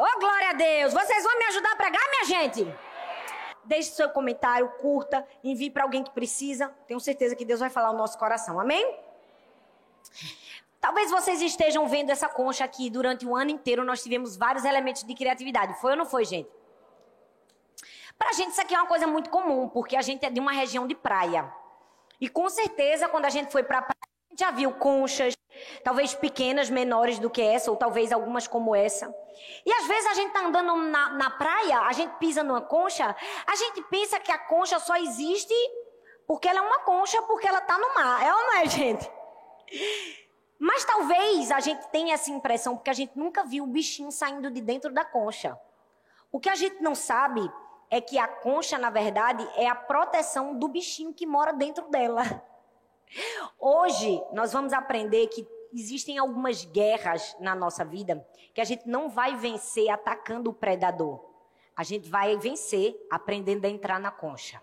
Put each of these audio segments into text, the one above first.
Oh, glória a Deus! Vocês vão me ajudar a pregar, minha gente? Deixe seu comentário, curta, envie para alguém que precisa. Tenho certeza que Deus vai falar o nosso coração. Amém? Talvez vocês estejam vendo essa concha aqui. Durante o ano inteiro nós tivemos vários elementos de criatividade. Foi ou não foi, gente? Pra gente isso aqui é uma coisa muito comum, porque a gente é de uma região de praia. E com certeza, quando a gente foi pra praia, já viu conchas, talvez pequenas, menores do que essa, ou talvez algumas como essa. E às vezes a gente tá andando na, na praia, a gente pisa numa concha, a gente pensa que a concha só existe porque ela é uma concha, porque ela tá no mar. É ou não é, gente? Mas talvez a gente tenha essa impressão porque a gente nunca viu o bichinho saindo de dentro da concha. O que a gente não sabe é que a concha, na verdade, é a proteção do bichinho que mora dentro dela. Hoje, nós vamos aprender que existem algumas guerras na nossa vida que a gente não vai vencer atacando o predador. A gente vai vencer aprendendo a entrar na concha.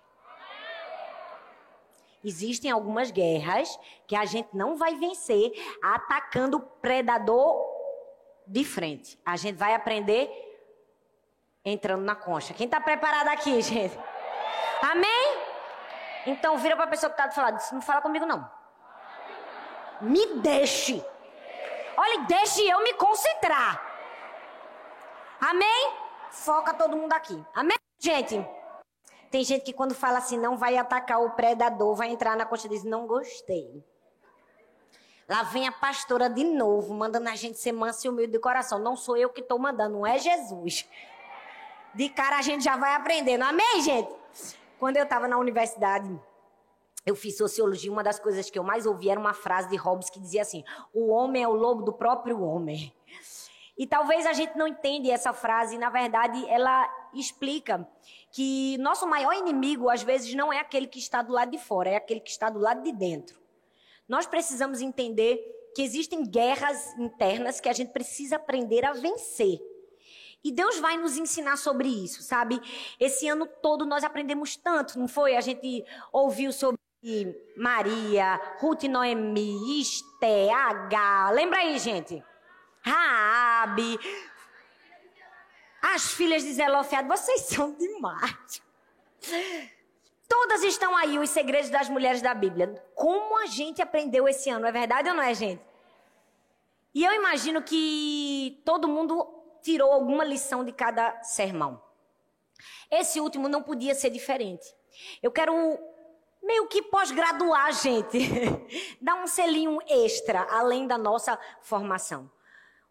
Existem algumas guerras que a gente não vai vencer atacando o predador de frente. A gente vai aprender entrando na concha. Quem está preparado aqui, gente? Amém? Então vira para a pessoa que está do lado. Não fala comigo não. Me deixe. Olha, deixe eu me concentrar. Amém? Foca todo mundo aqui. Amém, gente? Tem gente que quando fala assim, não vai atacar o predador, vai entrar na coxa e diz, não gostei. Lá vem a pastora de novo, mandando a gente ser manso e humilde de coração. Não sou eu que estou mandando, não é Jesus. De cara a gente já vai aprendendo. Amém, gente? Quando eu estava na universidade, eu fiz sociologia. Uma das coisas que eu mais ouvi era uma frase de Hobbes que dizia assim: O homem é o lobo do próprio homem. E talvez a gente não entenda essa frase, na verdade, ela explica que nosso maior inimigo, às vezes, não é aquele que está do lado de fora, é aquele que está do lado de dentro. Nós precisamos entender que existem guerras internas que a gente precisa aprender a vencer. E Deus vai nos ensinar sobre isso, sabe? Esse ano todo nós aprendemos tanto, não foi? A gente ouviu sobre Maria, Ruth Noemi, Esté, H. Lembra aí, gente? Raabe, as filhas de Zelofeado, vocês são demais. Todas estão aí, os segredos das mulheres da Bíblia. Como a gente aprendeu esse ano, é verdade ou não é, gente? E eu imagino que todo mundo tirou alguma lição de cada sermão. Esse último não podia ser diferente. Eu quero meio que pós-graduar, gente. Dar um selinho extra, além da nossa formação.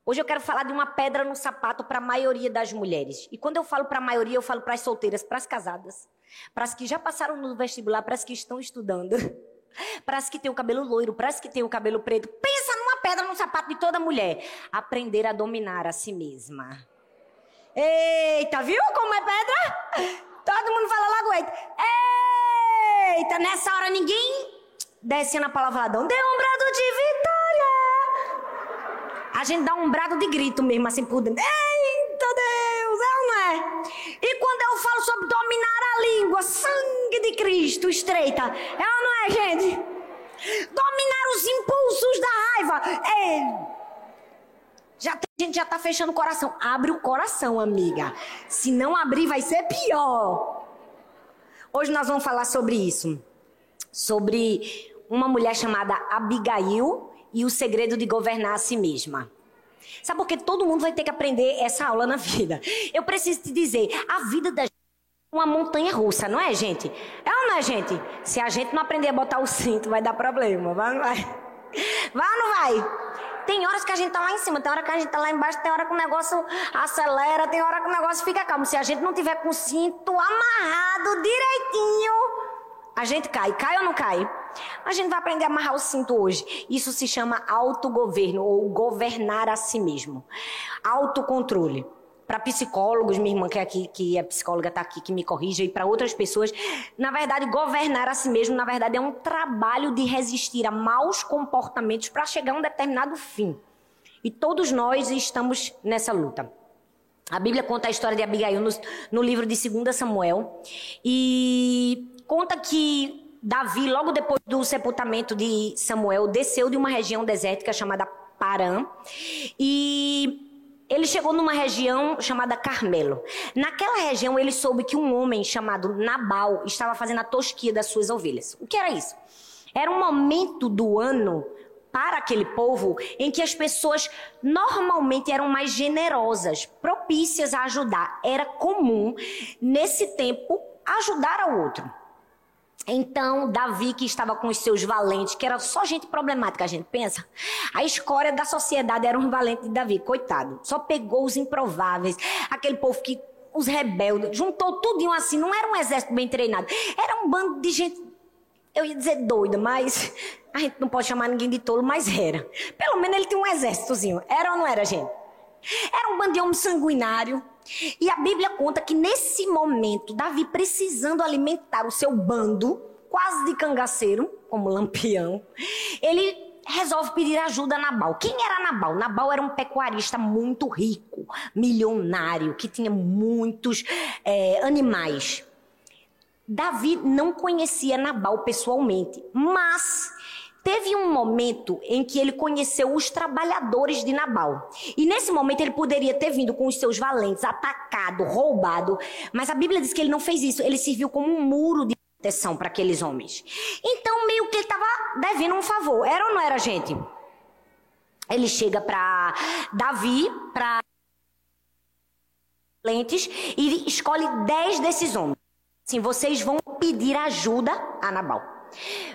Hoje eu quero falar de uma pedra no sapato para a maioria das mulheres. E quando eu falo para a maioria, eu falo para as solteiras, para as casadas, para as que já passaram no vestibular, para as que estão estudando, para as que têm o cabelo loiro, para as que têm o cabelo preto. Numa pedra no sapato de toda mulher. Aprender a dominar a si mesma. Eita, viu como é pedra? Todo mundo fala logo, eita. Eita, nessa hora ninguém desce na palavra dê um brado de vitória. A gente dá um brado de grito mesmo, assim por dentro. Eita Deus, é ou não é? E quando eu falo sobre dominar a língua, sangue de Cristo, estreita, é ou não é, gente? Dominar os impulsos da raiva. É. Já, a gente já tá fechando o coração. Abre o coração, amiga. Se não abrir, vai ser pior. Hoje nós vamos falar sobre isso. Sobre uma mulher chamada Abigail e o segredo de governar a si mesma. Sabe por que todo mundo vai ter que aprender essa aula na vida? Eu preciso te dizer, a vida da gente uma montanha russa, não é, gente? É ou não é, gente? Se a gente não aprender a botar o cinto, vai dar problema. Vai ou não vai? Vai ou não vai? Tem horas que a gente tá lá em cima, tem hora que a gente tá lá embaixo, tem hora que o negócio acelera, tem hora que o negócio fica calmo. Se a gente não tiver com o cinto amarrado direitinho, a gente cai. Cai ou não cai? A gente vai aprender a amarrar o cinto hoje. Isso se chama autogoverno ou governar a si mesmo. Autocontrole. Para psicólogos, minha irmã que é aqui, que é psicóloga, está aqui, que me corrija, e para outras pessoas, na verdade, governar a si mesmo, na verdade, é um trabalho de resistir a maus comportamentos para chegar a um determinado fim. E todos nós estamos nessa luta. A Bíblia conta a história de Abigail no, no livro de 2 Samuel. E conta que Davi, logo depois do sepultamento de Samuel, desceu de uma região desértica chamada Parã. E ele chegou numa região chamada Carmelo. Naquela região, ele soube que um homem chamado Nabal estava fazendo a tosquia das suas ovelhas. O que era isso? Era um momento do ano para aquele povo em que as pessoas normalmente eram mais generosas, propícias a ajudar. Era comum, nesse tempo, ajudar ao outro. Então, Davi, que estava com os seus valentes, que era só gente problemática, a gente pensa. A escória da sociedade era um valente de Davi, coitado. Só pegou os improváveis, aquele povo que, os rebeldes, juntou tudinho assim. Não era um exército bem treinado. Era um bando de gente, eu ia dizer doida, mas a gente não pode chamar ninguém de tolo, mas era. Pelo menos ele tinha um exércitozinho. Era ou não era, gente? Era um bando de homem sanguinário e a Bíblia conta que nesse momento, Davi precisando alimentar o seu bando, quase de cangaceiro, como lampião, ele resolve pedir ajuda a Nabal. Quem era Nabal? Nabal era um pecuarista muito rico, milionário, que tinha muitos é, animais. Davi não conhecia Nabal pessoalmente, mas Teve um momento em que ele conheceu os trabalhadores de Nabal. E nesse momento ele poderia ter vindo com os seus valentes, atacado, roubado. Mas a Bíblia diz que ele não fez isso. Ele serviu como um muro de proteção para aqueles homens. Então, meio que ele estava devendo um favor. Era ou não era, gente? Ele chega para Davi, para lentes, e escolhe dez desses homens. Assim, vocês vão pedir ajuda a Nabal.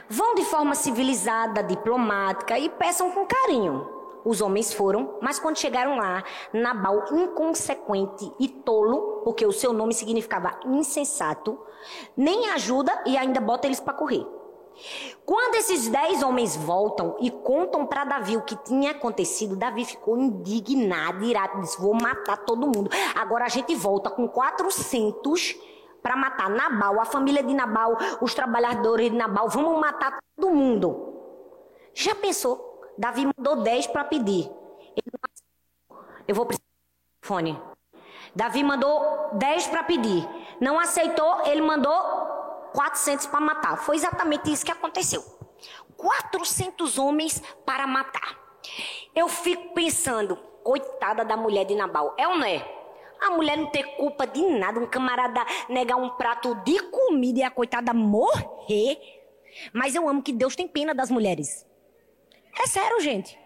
Vão de forma civilizada, diplomática e peçam com carinho. Os homens foram, mas quando chegaram lá, Nabal, inconsequente e tolo, porque o seu nome significava insensato, nem ajuda e ainda bota eles para correr. Quando esses dez homens voltam e contam para Davi o que tinha acontecido, Davi ficou indignado, irado, disse: Vou matar todo mundo. Agora a gente volta com 400 para matar Nabal, a família de Nabal, os trabalhadores de Nabal, vamos matar todo mundo. Já pensou? Davi mandou 10 para pedir. Eu vou precisar do fone. Davi mandou 10 para pedir. Não aceitou, ele mandou 400 para matar. Foi exatamente isso que aconteceu. 400 homens para matar. Eu fico pensando, coitada da mulher de Nabal. É ou não é? A mulher não ter culpa de nada, um camarada negar um prato de comida e a coitada morrer. Mas eu amo que Deus tem pena das mulheres. É sério, gente.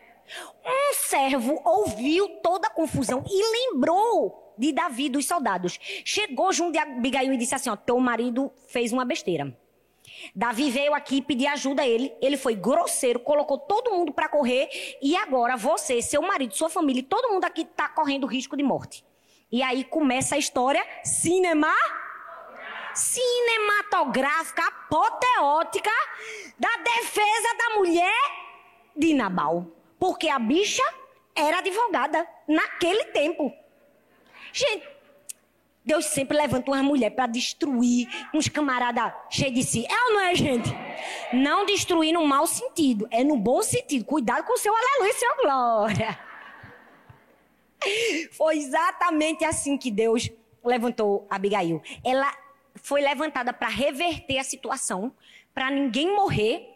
Um servo ouviu toda a confusão e lembrou de Davi dos soldados. Chegou junto de Abigail e disse assim: ó, teu marido fez uma besteira. Davi veio aqui pedir ajuda a ele. Ele foi grosseiro, colocou todo mundo para correr. E agora você, seu marido, sua família, todo mundo aqui está correndo risco de morte. E aí começa a história cinema cinematográfica, apoteótica da defesa da mulher de Nabal. Porque a bicha era advogada naquele tempo. Gente, Deus sempre levanta uma mulher para destruir uns camaradas cheios de si. É ou não é, gente? Não destruir no mau sentido, é no bom sentido. Cuidado com o seu aleluia seu glória. Foi exatamente assim que Deus levantou Abigail. Ela foi levantada para reverter a situação, para ninguém morrer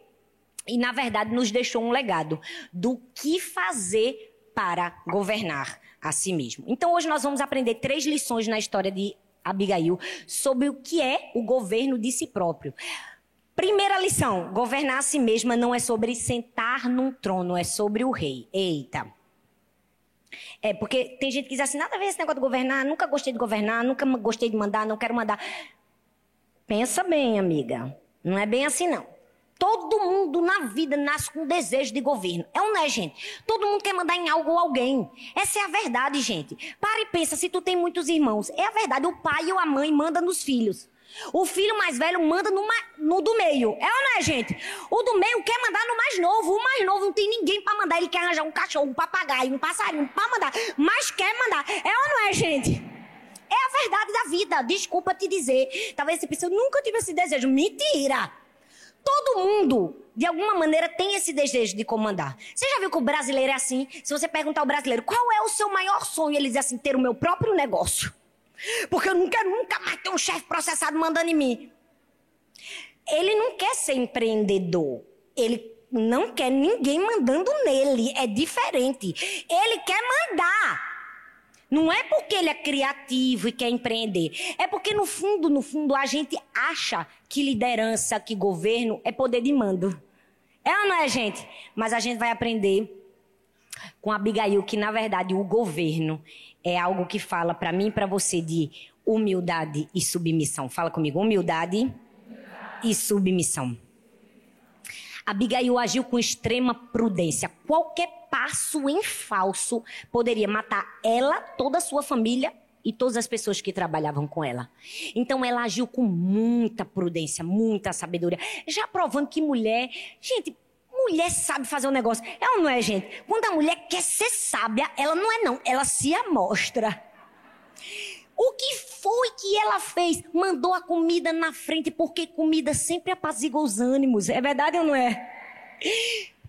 e, na verdade, nos deixou um legado do que fazer para governar a si mesmo. Então, hoje nós vamos aprender três lições na história de Abigail sobre o que é o governo de si próprio. Primeira lição: governar a si mesma não é sobre sentar num trono, é sobre o rei. Eita. É, porque tem gente que diz assim, nada a ver esse negócio de governar, nunca gostei de governar, nunca gostei de mandar, não quero mandar. Pensa bem, amiga. Não é bem assim, não. Todo mundo na vida nasce com desejo de governo. É ou não é, gente? Todo mundo quer mandar em algo ou alguém. Essa é a verdade, gente. Para e pensa, se tu tem muitos irmãos. É a verdade, o pai ou a mãe manda nos filhos. O filho mais velho manda no, no, do meio. É ou não é, gente? O do meio quer mandar no mais novo. O mais novo não tem ninguém para mandar. Ele quer arranjar um cachorro, um papagaio, um passarinho para mandar. Mas quer mandar. É ou não é, gente? É a verdade da vida. Desculpa te dizer. Talvez você pense, eu nunca tive esse desejo. Mentira! Todo mundo, de alguma maneira, tem esse desejo de comandar. Você já viu que o brasileiro é assim? Se você perguntar ao brasileiro qual é o seu maior sonho, ele diz assim: ter o meu próprio negócio. Porque eu não quero nunca mais ter um chefe processado mandando em mim. Ele não quer ser empreendedor. Ele não quer ninguém mandando nele. É diferente. Ele quer mandar. Não é porque ele é criativo e quer empreender. É porque, no fundo, no fundo, a gente acha que liderança, que governo é poder de mando. É ou não é, gente? Mas a gente vai aprender com Abigail que, na verdade, o governo é algo que fala para mim e para você de humildade e submissão. Fala comigo, humildade, e submissão. Abigail agiu com extrema prudência. Qualquer passo em falso poderia matar ela, toda a sua família e todas as pessoas que trabalhavam com ela. Então ela agiu com muita prudência, muita sabedoria, já provando que mulher, gente, mulher sabe fazer um negócio. Ela não é, gente. Quando a mulher quer ser sábia, ela não é não, ela se amostra. O que foi que ela fez? Mandou a comida na frente, porque comida sempre apazigua os ânimos. É verdade ou não é?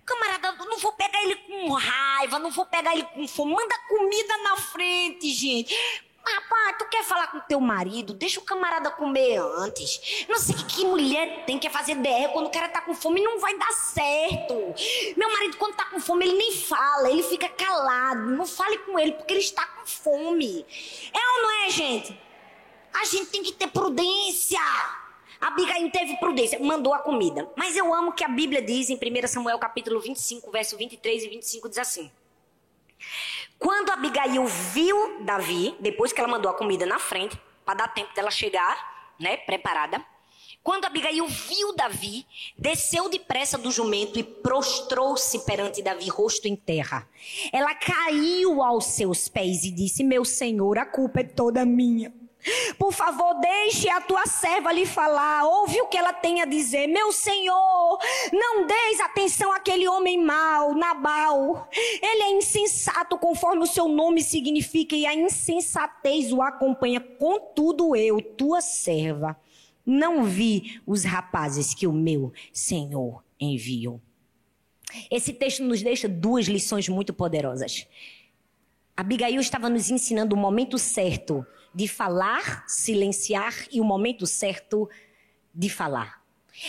Camarada, não vou pegar ele com raiva, não vou pegar ele com fome. Manda comida na frente, gente. Rapaz, tu quer falar com teu marido? Deixa o camarada comer antes. Não sei que mulher tem que fazer DR quando o cara tá com fome não vai dar certo. Meu marido, quando tá com fome, ele nem fala, ele fica calado. Não fale com ele porque ele está com fome. É ou não é, gente? A gente tem que ter prudência. A Abigail teve prudência, mandou a comida. Mas eu amo que a Bíblia diz em 1 Samuel capítulo 25, verso 23 e 25 diz assim: quando Abigail viu Davi, depois que ela mandou a comida na frente, para dar tempo dela chegar, né, preparada. Quando Abigail viu Davi, desceu depressa do jumento e prostrou-se perante Davi, rosto em terra. Ela caiu aos seus pés e disse: Meu senhor, a culpa é toda minha. Por favor, deixe a tua serva lhe falar. Ouve o que ela tem a dizer. Meu senhor, não deis atenção àquele homem mau, Nabal. Ele é insensato, conforme o seu nome significa, e a insensatez o acompanha. Contudo, eu, tua serva, não vi os rapazes que o meu senhor enviou. Esse texto nos deixa duas lições muito poderosas. Abigail estava nos ensinando o momento certo de falar, silenciar e o momento certo de falar.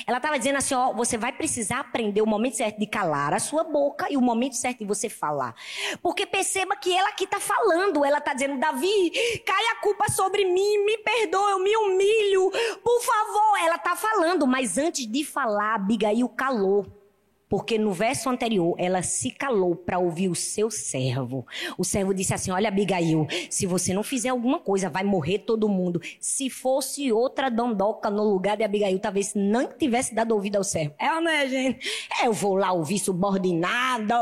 Ela estava dizendo assim: ó, você vai precisar aprender o momento certo de calar a sua boca e o momento certo de você falar. Porque perceba que ela aqui está falando, ela está dizendo: Davi, cai a culpa sobre mim, me perdoa, eu me humilho, por favor. Ela está falando, mas antes de falar, Abigail calou. Porque no verso anterior ela se calou para ouvir o seu servo. O servo disse assim: Olha, Abigail, se você não fizer alguma coisa, vai morrer todo mundo. Se fosse outra dondoca no lugar de Abigail, talvez não tivesse dado ouvido ao servo. É ou não é, gente? Eu vou lá ouvir subordinado.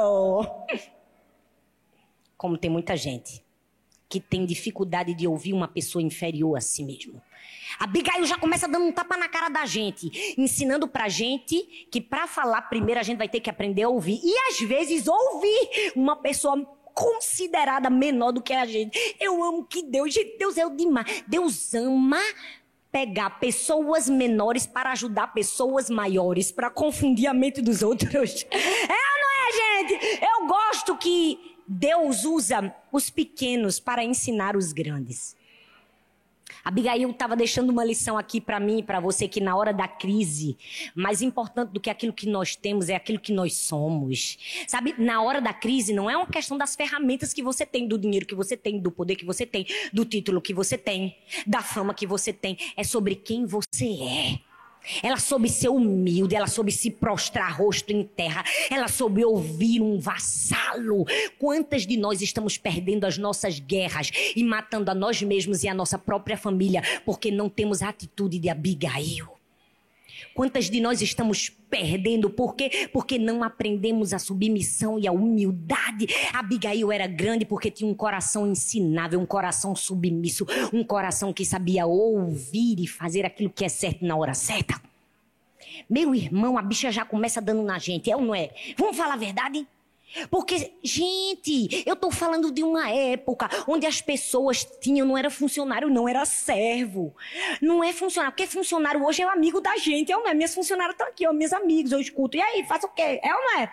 Como tem muita gente que tem dificuldade de ouvir uma pessoa inferior a si mesmo. Abigail já começa dando um tapa na cara da gente, ensinando pra gente que para falar primeiro a gente vai ter que aprender a ouvir. E às vezes ouvir uma pessoa considerada menor do que a gente. Eu amo que Deus, gente, Deus é o demais. Deus ama pegar pessoas menores para ajudar pessoas maiores, para confundir a mente dos outros. É ou não é, gente? Eu gosto que Deus usa os pequenos para ensinar os grandes. Abigail estava deixando uma lição aqui para mim e para você que na hora da crise, mais importante do que aquilo que nós temos é aquilo que nós somos. Sabe, na hora da crise não é uma questão das ferramentas que você tem, do dinheiro que você tem, do poder que você tem, do título que você tem, da fama que você tem, é sobre quem você é. Ela soube ser humilde, ela soube se prostrar rosto em terra, ela soube ouvir um vassalo. Quantas de nós estamos perdendo as nossas guerras e matando a nós mesmos e a nossa própria família porque não temos a atitude de Abigail? Quantas de nós estamos perdendo? Por quê? Porque não aprendemos a submissão e a humildade. Abigail era grande porque tinha um coração ensinável, um coração submisso, um coração que sabia ouvir e fazer aquilo que é certo na hora certa. Meu irmão, a bicha já começa dando na gente, é ou não é? Vamos falar a verdade? Porque, gente, eu estou falando de uma época onde as pessoas tinham, não era funcionário, não era servo. Não é funcionário, porque funcionário hoje é o amigo da gente, é não é? Minhas funcionárias estão aqui, ó, meus amigos, eu escuto. E aí, faz o quê? É ou não é?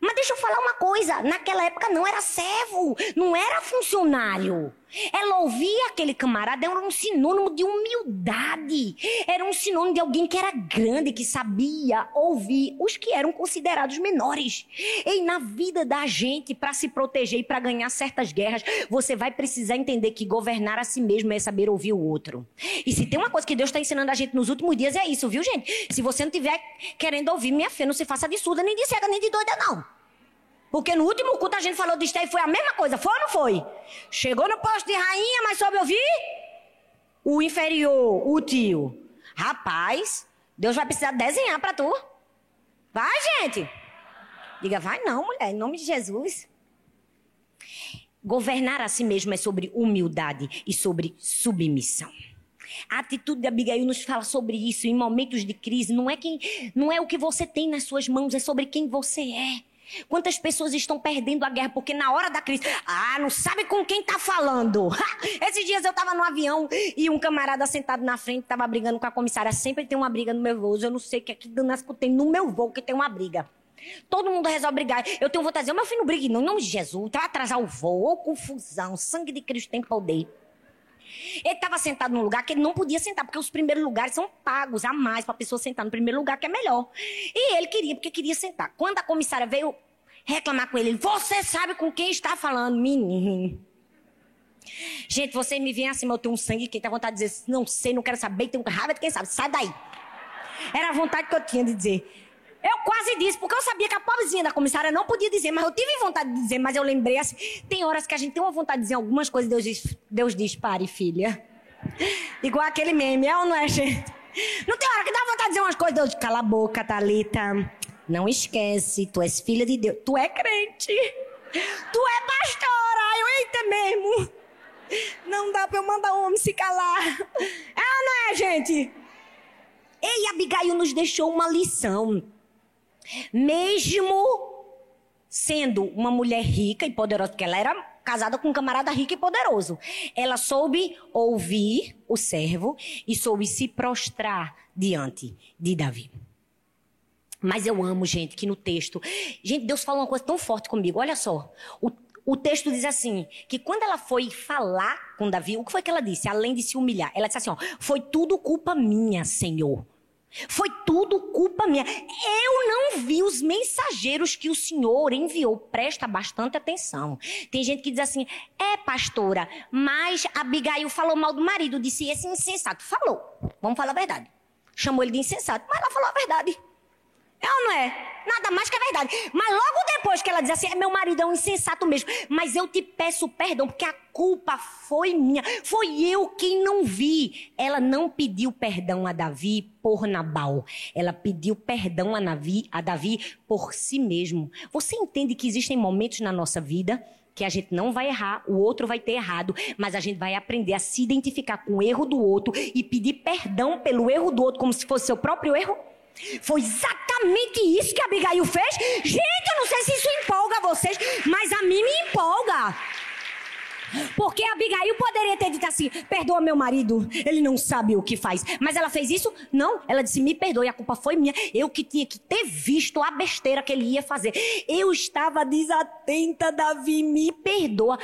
Mas deixa eu falar uma coisa, naquela época não era servo, não era funcionário. Ela ouvia aquele camarada, era um sinônimo de humildade. Era um sinônimo de alguém que era grande, que sabia ouvir os que eram considerados menores. E na vida da gente, para se proteger e para ganhar certas guerras, você vai precisar entender que governar a si mesmo é saber ouvir o outro. E se tem uma coisa que Deus está ensinando a gente nos últimos dias, é isso, viu, gente? Se você não estiver querendo ouvir minha fé, não se faça de surda, nem de cega, nem de doida, não. Porque no último culto a gente falou de e foi a mesma coisa, foi ou não foi? Chegou no posto de rainha, mas soube ouvir? O inferior, o tio. Rapaz, Deus vai precisar desenhar para tu. Vai, gente. Diga, vai não, mulher, em nome de Jesus. Governar a si mesmo é sobre humildade e sobre submissão. A atitude de Abigail nos fala sobre isso em momentos de crise. Não é quem, não é o que você tem nas suas mãos, é sobre quem você é. Quantas pessoas estão perdendo a guerra porque na hora da crise, ah, não sabe com quem tá falando. Esses dias eu tava no avião e um camarada sentado na frente tava brigando com a comissária. Sempre tem uma briga no meu voo. Eu não sei o que é tem no meu voo que tem uma briga. Todo mundo resolve brigar. Eu tenho vontade de dizer, meu filho não brigue não, em nome de Jesus. Tá atrasar o voo, ou confusão. Sangue de Cristo tem poder. Ele estava sentado num lugar que ele não podia sentar, porque os primeiros lugares são pagos a mais para a pessoa sentar no primeiro lugar, que é melhor. E ele queria, porque queria sentar. Quando a comissária veio reclamar com ele, você sabe com quem está falando, menino. Gente, vocês me vêm assim, eu tenho um sangue, quem tem vontade de dizer, não sei, não quero saber, tenho raiva de quem sabe, sai daí. Era a vontade que eu tinha de dizer. Eu quase disse, porque eu sabia que a pobrezinha da comissária não podia dizer, mas eu tive vontade de dizer, mas eu lembrei assim. Tem horas que a gente tem uma vontade de dizer algumas coisas, Deus diz, Deus diz pare, filha. Igual aquele meme, é ou não é, gente? Não tem hora que dá vontade de dizer umas coisas, Deus diz, cala a boca, Thalita. Não esquece, tu és filha de Deus. Tu é crente. Tu é pastora. Eu, eita mesmo. Não dá pra eu mandar o homem se calar. É ou não é, gente? Ei, Abigail nos deixou uma lição. Mesmo sendo uma mulher rica e poderosa, porque ela era casada com um camarada rico e poderoso, ela soube ouvir o servo e soube se prostrar diante de Davi. Mas eu amo, gente, que no texto. Gente, Deus fala uma coisa tão forte comigo. Olha só. O, o texto diz assim: que quando ela foi falar com Davi, o que foi que ela disse? Além de se humilhar, ela disse assim: ó, foi tudo culpa minha, Senhor. Foi tudo culpa minha. Eu não vi os mensageiros que o Senhor enviou. Presta bastante atenção. Tem gente que diz assim: é, pastora, mas Abigail falou mal do marido, disse esse insensato. Falou. Vamos falar a verdade. Chamou ele de insensato, mas ela falou a verdade. É ou não é? Nada mais que a verdade. Mas logo depois que ela diz assim, é meu marido é um insensato mesmo. Mas eu te peço perdão, porque a culpa foi minha. Foi eu quem não vi. Ela não pediu perdão a Davi por Nabal. Ela pediu perdão a, Navi, a Davi por si mesmo. Você entende que existem momentos na nossa vida que a gente não vai errar, o outro vai ter errado, mas a gente vai aprender a se identificar com o erro do outro e pedir perdão pelo erro do outro como se fosse seu próprio erro? Foi exatamente isso que Abigail fez. Gente, eu não sei se isso empolga vocês, mas a mim me empolga. Porque Abigail poderia ter dito assim: perdoa meu marido, ele não sabe o que faz. Mas ela fez isso? Não. Ela disse: me perdoe, a culpa foi minha. Eu que tinha que ter visto a besteira que ele ia fazer. Eu estava desatenta, Davi, me perdoa.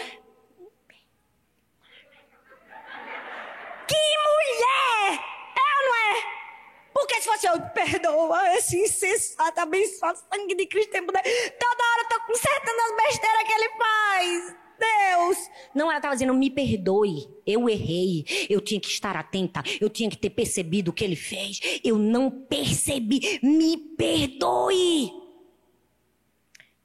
Que mulher! É ou não é? Porque se fosse eu, perdoa esse insensato, abençoado, sangue de Cristo. Toda hora eu tô consertando as besteiras que ele faz. Deus. Não, ela estava dizendo, me perdoe. Eu errei. Eu tinha que estar atenta. Eu tinha que ter percebido o que ele fez. Eu não percebi. Me perdoe.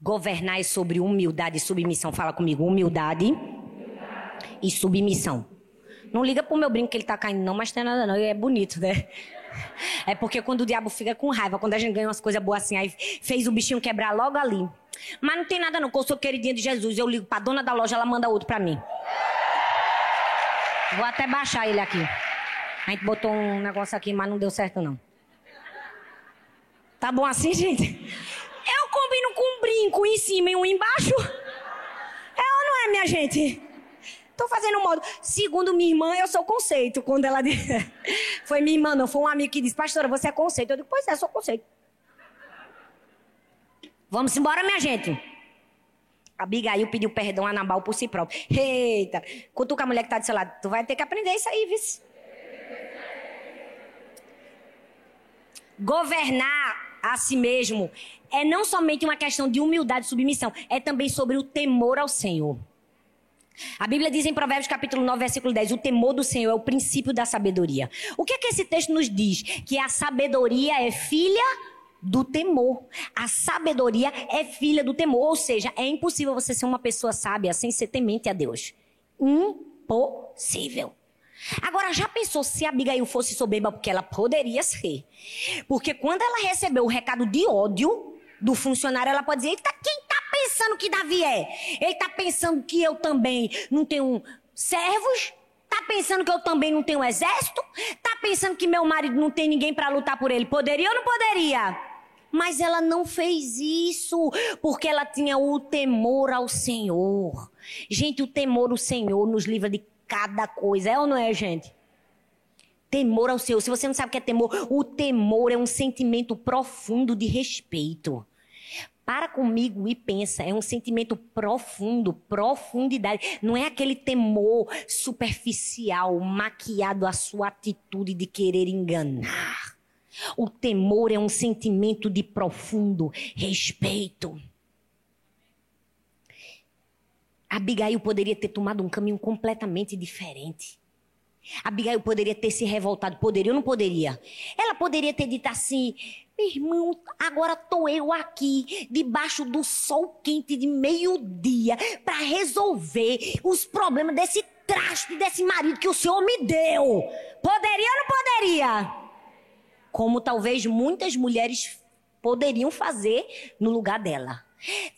Governar é sobre humildade e submissão. Fala comigo, humildade, humildade. e submissão. Não liga pro meu brinco que ele tá caindo, não, mas tem nada não. É bonito, né? É porque quando o diabo fica com raiva, quando a gente ganha umas coisas boas assim, aí fez o bichinho quebrar logo ali. Mas não tem nada não, que eu sou queridinha de Jesus. Eu ligo pra dona da loja, ela manda outro pra mim. Vou até baixar ele aqui. A gente botou um negócio aqui, mas não deu certo não. Tá bom assim, gente? Eu combino com um brinco em cima e um embaixo. É ou não é, minha gente? Tô fazendo um modo. Segundo minha irmã, eu sou conceito. Quando ela disse. Foi minha irmã, não foi um amigo que disse, pastora, você é conceito. Eu digo, pois é, sou conceito. Vamos embora, minha gente. Abigail pediu perdão a Nabal por si próprio. Eita, cutuca a mulher que está do seu lado. Tu vai ter que aprender isso aí, vice. Governar a si mesmo é não somente uma questão de humildade e submissão, é também sobre o temor ao Senhor. A Bíblia diz em Provérbios capítulo 9, versículo 10, o temor do Senhor é o princípio da sabedoria. O que é que esse texto nos diz? Que a sabedoria é filha do temor. A sabedoria é filha do temor, ou seja, é impossível você ser uma pessoa sábia sem ser temente a Deus. Impossível. Agora, já pensou se Abigail fosse soberba? Porque ela poderia ser. Porque quando ela recebeu o recado de ódio do funcionário, ela pode dizer: Eita, quem tá pensando que Davi é? Ele tá pensando que eu também não tenho servos? Tá pensando que eu também não tenho exército? Tá pensando que meu marido não tem ninguém para lutar por ele? Poderia ou não poderia? Mas ela não fez isso porque ela tinha o temor ao Senhor. Gente, o temor ao Senhor nos livra de cada coisa, é ou não é, gente? Temor ao Senhor. Se você não sabe o que é temor, o temor é um sentimento profundo de respeito. Para comigo e pensa, é um sentimento profundo, profundidade. Não é aquele temor superficial, maquiado à sua atitude de querer enganar. O temor é um sentimento de profundo respeito. Abigail poderia ter tomado um caminho completamente diferente. Abigail poderia ter se revoltado, poderia ou não poderia? Ela poderia ter dito assim: meu irmão, agora tô eu aqui, debaixo do sol quente de meio-dia, para resolver os problemas desse traste, desse marido que o Senhor me deu. Poderia ou não poderia? Como talvez muitas mulheres poderiam fazer no lugar dela.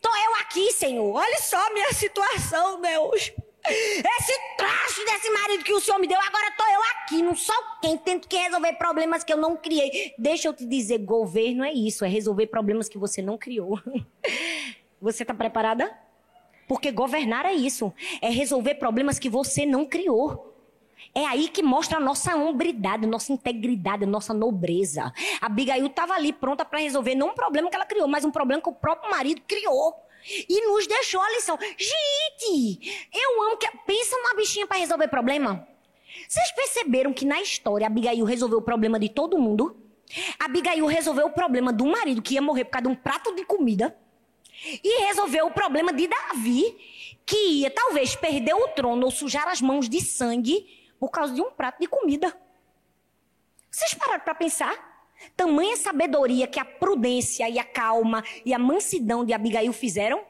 Tô eu aqui, Senhor. Olha só a minha situação, Deus. Esse traste desse marido que o Senhor me deu, agora tô eu aqui, no sol quente, tento que resolver problemas que eu não criei. Deixa eu te dizer, governo é isso, é resolver problemas que você não criou. Você tá preparada? Porque governar é isso, é resolver problemas que você não criou. É aí que mostra a nossa hombridade, nossa integridade, nossa nobreza. A Abigail estava ali pronta para resolver não um problema que ela criou, mas um problema que o próprio marido criou. E nos deixou a lição. Gente, eu amo que. Pensa numa bichinha para resolver problema. Vocês perceberam que na história Abigail resolveu o problema de todo mundo? Abigail resolveu o problema do marido que ia morrer por causa de um prato de comida. E resolveu o problema de Davi, que ia talvez perder o trono ou sujar as mãos de sangue por causa de um prato de comida. Vocês pararam para pensar? Tamanha sabedoria que a prudência e a calma e a mansidão de Abigail fizeram.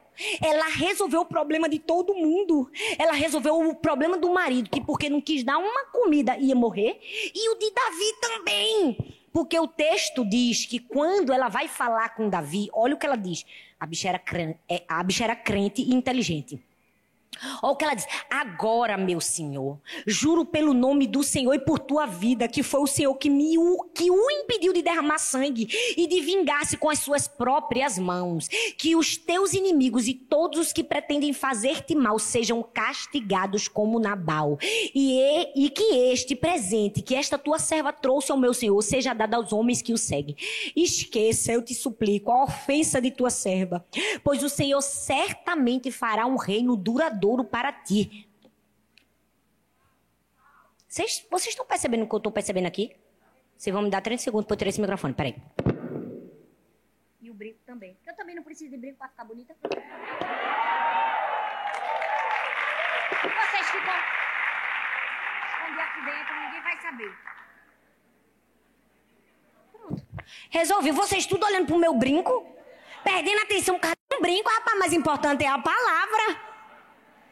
Ela resolveu o problema de todo mundo. Ela resolveu o problema do marido, que porque não quis dar uma comida ia morrer. E o de Davi também. Porque o texto diz que quando ela vai falar com Davi, olha o que ela diz. A bicha era crente, é, a bicha era crente e inteligente. Olha o que ela diz. Agora, meu Senhor, juro pelo nome do Senhor e por tua vida, que foi o Senhor que, me, que o impediu de derramar sangue e de vingar-se com as suas próprias mãos. Que os teus inimigos e todos os que pretendem fazer-te mal sejam castigados como Nabal. E, e que este presente que esta tua serva trouxe ao meu Senhor seja dado aos homens que o seguem. Esqueça, eu te suplico, a ofensa de tua serva, pois o Senhor certamente fará um reino duradouro duradouro para ti. Vocês, vocês estão percebendo o que eu estou percebendo aqui? Vocês vão me dar 30 segundos para eu tirar esse microfone. Peraí. E o brinco também. Eu também não preciso de brinco para ficar bonita. Vocês ficam escondidos aqui dentro, ninguém vai saber. Pronto. Resolvi. Vocês tudo olhando pro meu brinco, perdendo atenção por causa de um brinco. Rapaz, mais importante é a palavra.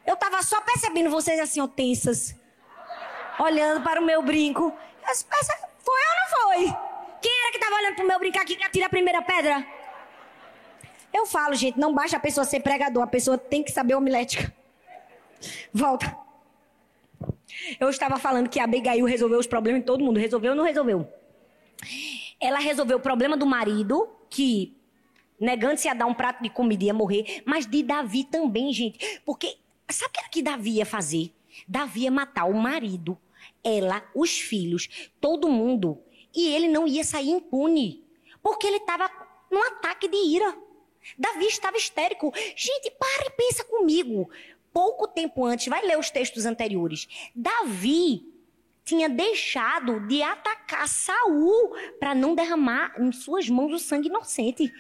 Eu tava só percebendo vocês assim, ó, tensas. Olhando para o meu brinco. Foi ou não foi? Quem era que tava olhando para o meu brinco aqui que atira a primeira pedra? Eu falo, gente, não basta a pessoa ser pregador, a pessoa tem que saber homilética. Volta. Eu estava falando que a Abigail resolveu os problemas de todo mundo. Resolveu ou não resolveu? Ela resolveu o problema do marido, que negando-se a dar um prato de comida ia morrer, mas de Davi também, gente. Porque Sabe o que Davi ia fazer? Davi ia matar o marido, ela, os filhos, todo mundo. E ele não ia sair impune. Porque ele estava num ataque de ira. Davi estava histérico. Gente, para e pensa comigo. Pouco tempo antes, vai ler os textos anteriores. Davi tinha deixado de atacar Saul para não derramar em suas mãos o sangue inocente.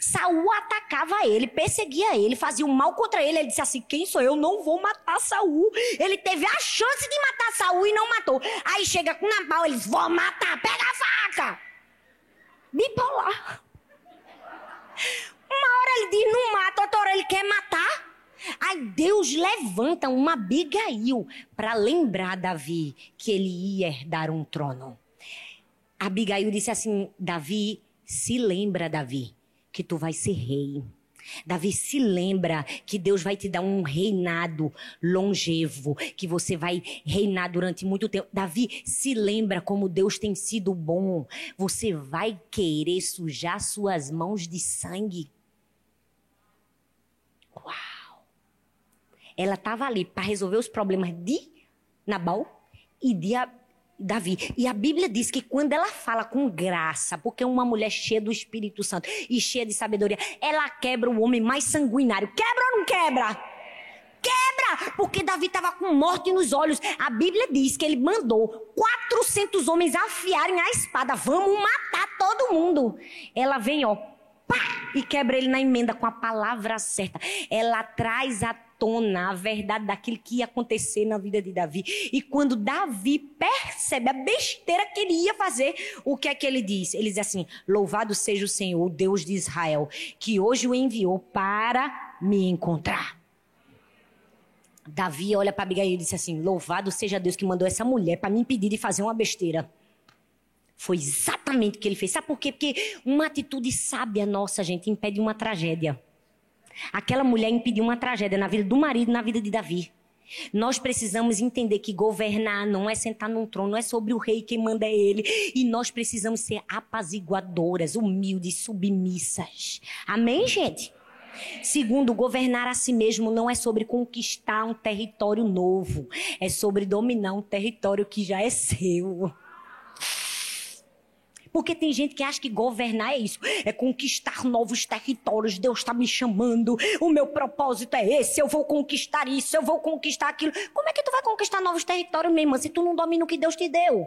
Saul atacava ele, perseguia ele, fazia o mal contra ele. Ele disse assim: "Quem sou eu? Não vou matar Saul". Ele teve a chance de matar Saul e não matou. Aí chega com Nabal, ele diz: "Vou matar, pega a faca". Bipolar. Uma hora ele diz: "Não mata", outra hora ele quer matar. Aí Deus levanta uma Abigail para lembrar Davi que ele ia herdar um trono. Abigail disse assim: Davi, se lembra, Davi, que tu vai ser rei. Davi se lembra que Deus vai te dar um reinado longevo, que você vai reinar durante muito tempo. Davi se lembra como Deus tem sido bom. Você vai querer sujar suas mãos de sangue. Ela estava ali para resolver os problemas de Nabal e de Davi. E a Bíblia diz que quando ela fala com graça, porque é uma mulher cheia do Espírito Santo e cheia de sabedoria, ela quebra o homem mais sanguinário. Quebra ou não quebra? Quebra! Porque Davi estava com morte nos olhos. A Bíblia diz que ele mandou 400 homens afiarem a espada. Vamos matar todo mundo. Ela vem, ó, pá, e quebra ele na emenda com a palavra certa. Ela traz a tona a verdade daquilo que ia acontecer na vida de Davi. E quando Davi percebe a besteira que ele ia fazer, o que é que ele diz? Ele diz assim: Louvado seja o Senhor, Deus de Israel, que hoje o enviou para me encontrar. Davi olha para Abigail e disse assim: Louvado seja Deus que mandou essa mulher para me impedir de fazer uma besteira. Foi exatamente o que ele fez. Sabe por quê? Porque uma atitude sábia nossa, gente, impede uma tragédia. Aquela mulher impediu uma tragédia na vida do marido e na vida de Davi. Nós precisamos entender que governar não é sentar num trono, não é sobre o rei quem manda é ele. E nós precisamos ser apaziguadoras, humildes, submissas. Amém, gente? Segundo, governar a si mesmo não é sobre conquistar um território novo, é sobre dominar um território que já é seu. Porque tem gente que acha que governar é isso, é conquistar novos territórios. Deus está me chamando, o meu propósito é esse, eu vou conquistar isso, eu vou conquistar aquilo. Como é que tu vai conquistar novos territórios, minha irmã, se tu não domina o que Deus te deu?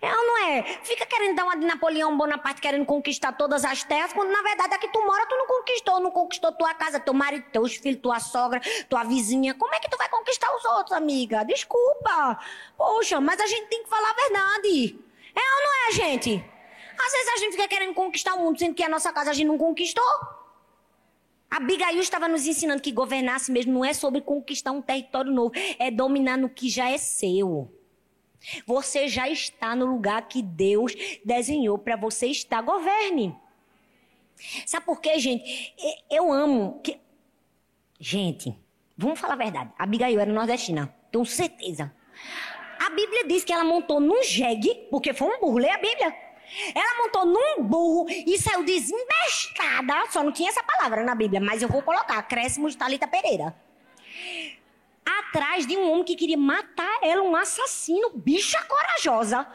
É ou não é? Fica querendo dar uma de Napoleão Bonaparte, querendo conquistar todas as terras, quando na verdade aqui tu mora, tu não conquistou, não conquistou tua casa, teu marido, teus filhos, tua sogra, tua vizinha. Como é que tu vai conquistar os outros, amiga? Desculpa. Poxa, mas a gente tem que falar a verdade. É ou não é, gente? Às vezes a gente fica querendo conquistar o mundo, sendo que a nossa casa a gente não conquistou. Abigail estava nos ensinando que governar a si mesmo não é sobre conquistar um território novo, é dominar no que já é seu. Você já está no lugar que Deus desenhou para você estar. Governe. Sabe por quê, gente? Eu amo. Que... Gente, vamos falar a verdade. Abigail era nordestina, tenho certeza. A Bíblia diz que ela montou num jegue, porque foi um burro, lê a Bíblia. Ela montou num burro e saiu desembestada. Só não tinha essa palavra na Bíblia, mas eu vou colocar. Acréscimo de Talita Pereira. Atrás de um homem que queria matar ela, um assassino, bicha corajosa.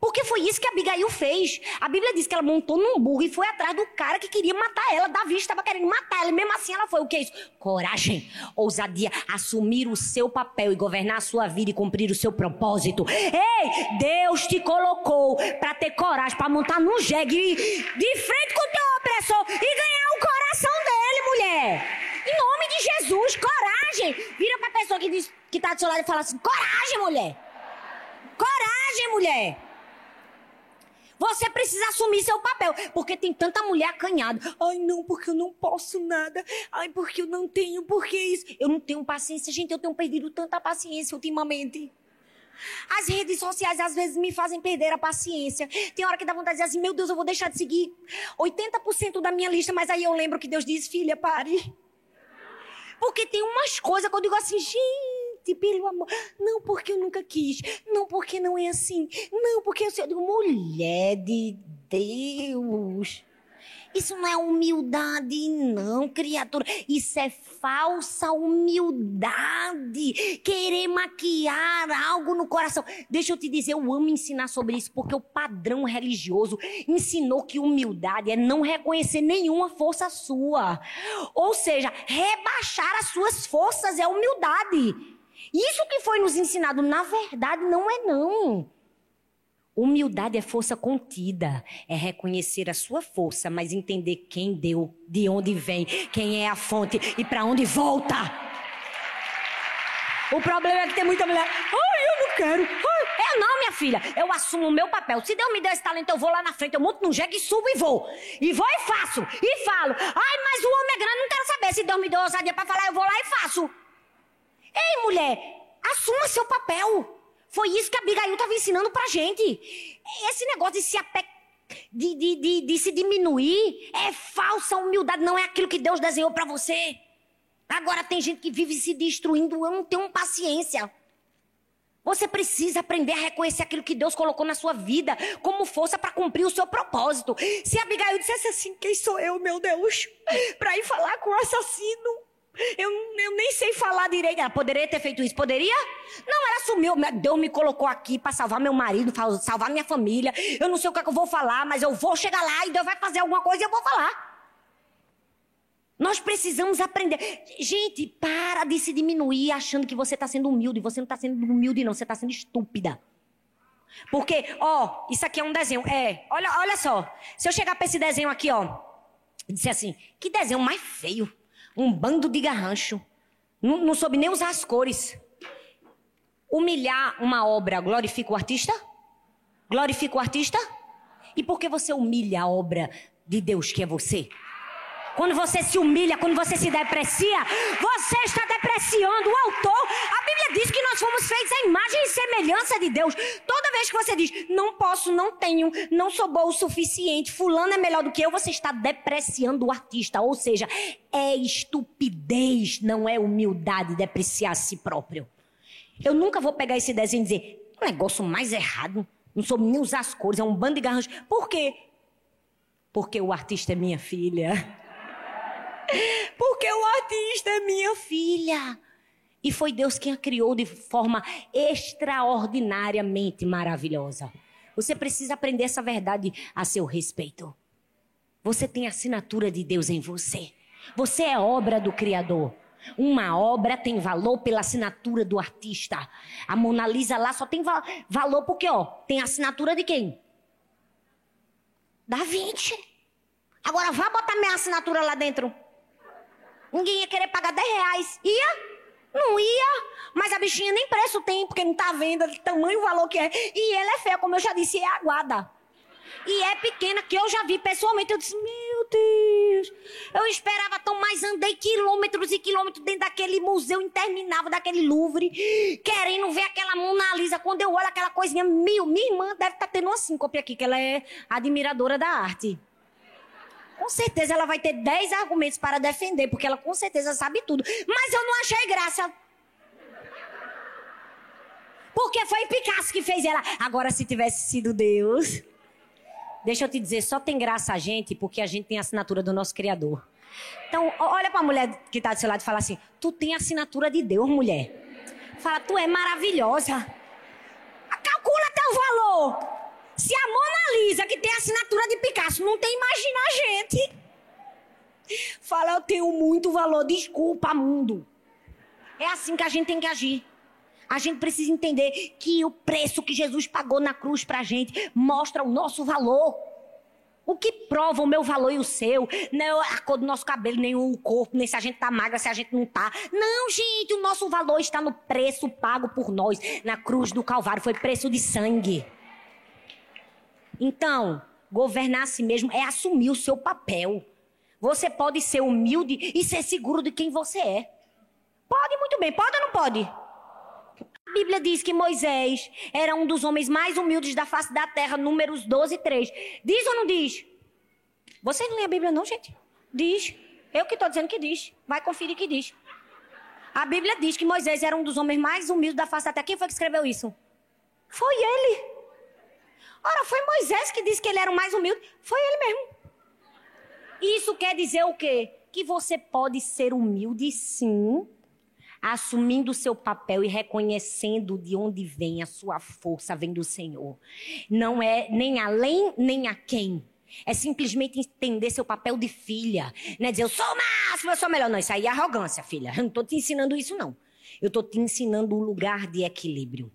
Porque foi isso que Abigail fez. A Bíblia diz que ela montou num burro e foi atrás do cara que queria matar ela. Davi estava querendo matar ela. E mesmo assim ela foi. O que é isso? Coragem, ousadia, assumir o seu papel e governar a sua vida e cumprir o seu propósito. Ei, Deus te colocou para ter coragem, para montar num jegue de frente com o teu opressor e ganhar o coração dele, mulher. Em nome de Jesus, coragem. Vira para a pessoa que, diz, que tá do seu lado e fala assim: coragem, mulher. Coragem, mulher. Você precisa assumir seu papel. Porque tem tanta mulher acanhada. Ai, não, porque eu não posso nada. Ai, porque eu não tenho, porque isso. Eu não tenho paciência. Gente, eu tenho perdido tanta paciência ultimamente. As redes sociais às vezes me fazem perder a paciência. Tem hora que dá vontade de dizer assim: meu Deus, eu vou deixar de seguir 80% da minha lista, mas aí eu lembro que Deus diz: filha, pare. Porque tem umas coisas que eu digo assim, gente gente, pelo amor. Não porque eu nunca quis. Não porque não é assim. Não porque eu, digo, mulher de Deus. Isso não é humildade, não, criatura. Isso é falsa humildade. Querer maquiar algo no coração. Deixa eu te dizer, eu amo ensinar sobre isso, porque o padrão religioso ensinou que humildade é não reconhecer nenhuma força sua. Ou seja, rebaixar as suas forças é humildade. Isso que foi nos ensinado, na verdade, não é não. Humildade é força contida, é reconhecer a sua força, mas entender quem deu, de onde vem, quem é a fonte e para onde volta. O problema é que tem muita mulher. Ai, eu não quero. Ai, eu não, minha filha. Eu assumo o meu papel. Se Deus me der esse talento, eu vou lá na frente, eu monto no jegue e subo e vou. E vou e faço. E falo. Ai, mas o homem é grande, não quero saber. Se Deus me deu ousadia para falar, eu vou lá e faço. Ei, mulher, assuma seu papel. Foi isso que a Abigail estava ensinando pra gente. Esse negócio de se ape... de, de, de, de se diminuir é falsa humildade, não é aquilo que Deus desenhou para você. Agora tem gente que vive se destruindo, eu não tenho paciência. Você precisa aprender a reconhecer aquilo que Deus colocou na sua vida como força para cumprir o seu propósito. Se Abigail dissesse assim: Quem sou eu, meu Deus, para ir falar com o assassino? Eu, eu nem sei falar direito. Ela poderia ter feito isso? Poderia? Não, ela sumiu. Deus me colocou aqui para salvar meu marido, salvar minha família. Eu não sei o que, é que eu vou falar, mas eu vou chegar lá e Deus vai fazer alguma coisa e eu vou falar. Nós precisamos aprender. Gente, para de se diminuir achando que você está sendo humilde. Você não está sendo humilde, não. Você está sendo estúpida. Porque, ó, isso aqui é um desenho. É, olha, olha só. Se eu chegar para esse desenho aqui, ó, e assim: que desenho mais feio um bando de garrancho. Não, não soube nem usar as cores. Humilhar uma obra glorifica o artista? Glorifica o artista? E por que você humilha a obra de Deus que é você? Quando você se humilha, quando você se deprecia, você está depreciando o autor. A Bíblia diz que nós fomos feitos à imagem e semelhança de Deus. Toda vez que você diz, não posso, não tenho, não sou bom o suficiente, fulano é melhor do que eu, você está depreciando o artista. Ou seja, é estupidez, não é humildade depreciar a si próprio. Eu nunca vou pegar esse desenho e dizer, um negócio mais errado. Não soube nem usar as cores, é um bando de garranchos. Por quê? Porque o artista é minha filha. Porque o artista é minha filha. E foi Deus quem a criou de forma extraordinariamente maravilhosa. Você precisa aprender essa verdade a seu respeito. Você tem a assinatura de Deus em você. Você é obra do Criador. Uma obra tem valor pela assinatura do artista. A Mona Lisa lá só tem va valor porque, ó, tem assinatura de quem? Da Vinci. Agora vá botar minha assinatura lá dentro. Ninguém ia querer pagar 10 reais. Ia? Não ia. Mas a bichinha nem preço tem, porque não tá vendo o tamanho o valor que é. E ela é feia, como eu já disse, é aguada. E é pequena, que eu já vi pessoalmente. Eu disse, meu Deus. Eu esperava tão mais. Andei quilômetros e quilômetros dentro daquele museu interminável, daquele Louvre, querendo ver aquela Mona Lisa. Quando eu olho aquela coisinha, mil, minha irmã deve estar tá tendo uma síncope aqui, que ela é admiradora da arte com certeza ela vai ter 10 argumentos para defender, porque ela com certeza sabe tudo. Mas eu não achei graça. Porque foi Picasso que fez ela. Agora, se tivesse sido Deus. Deixa eu te dizer, só tem graça a gente porque a gente tem a assinatura do nosso Criador. Então, olha para a mulher que está do seu lado e fala assim: Tu tem a assinatura de Deus, mulher. Fala, tu é maravilhosa. Calcula teu valor. Se a Mona Lisa, que tem a assinatura de Picasso, não tem, imagina a gente. Fala, eu tenho muito valor, desculpa, mundo. É assim que a gente tem que agir. A gente precisa entender que o preço que Jesus pagou na cruz pra gente mostra o nosso valor. O que prova o meu valor e o seu? Não é a cor do nosso cabelo, nem o corpo, nem se a gente tá magra, se a gente não tá. Não, gente, o nosso valor está no preço pago por nós na cruz do Calvário. Foi preço de sangue. Então, governar a si mesmo é assumir o seu papel. Você pode ser humilde e ser seguro de quem você é. Pode muito bem, pode ou não pode? A Bíblia diz que Moisés era um dos homens mais humildes da face da terra, números 12 e 3. Diz ou não diz? Vocês não lêem a Bíblia não, gente? Diz. Eu que estou dizendo que diz. Vai conferir que diz. A Bíblia diz que Moisés era um dos homens mais humildes da face da terra. Quem foi que escreveu isso? Foi ele. Ora, foi Moisés que disse que ele era o mais humilde. Foi ele mesmo. Isso quer dizer o quê? Que você pode ser humilde, sim, assumindo o seu papel e reconhecendo de onde vem a sua força, vem do Senhor. Não é nem além, nem a quem. É simplesmente entender seu papel de filha. Não é dizer, eu sou o máximo, eu sou melhor. Não, isso aí é arrogância, filha. Eu não estou te ensinando isso, não. Eu estou te ensinando um lugar de equilíbrio.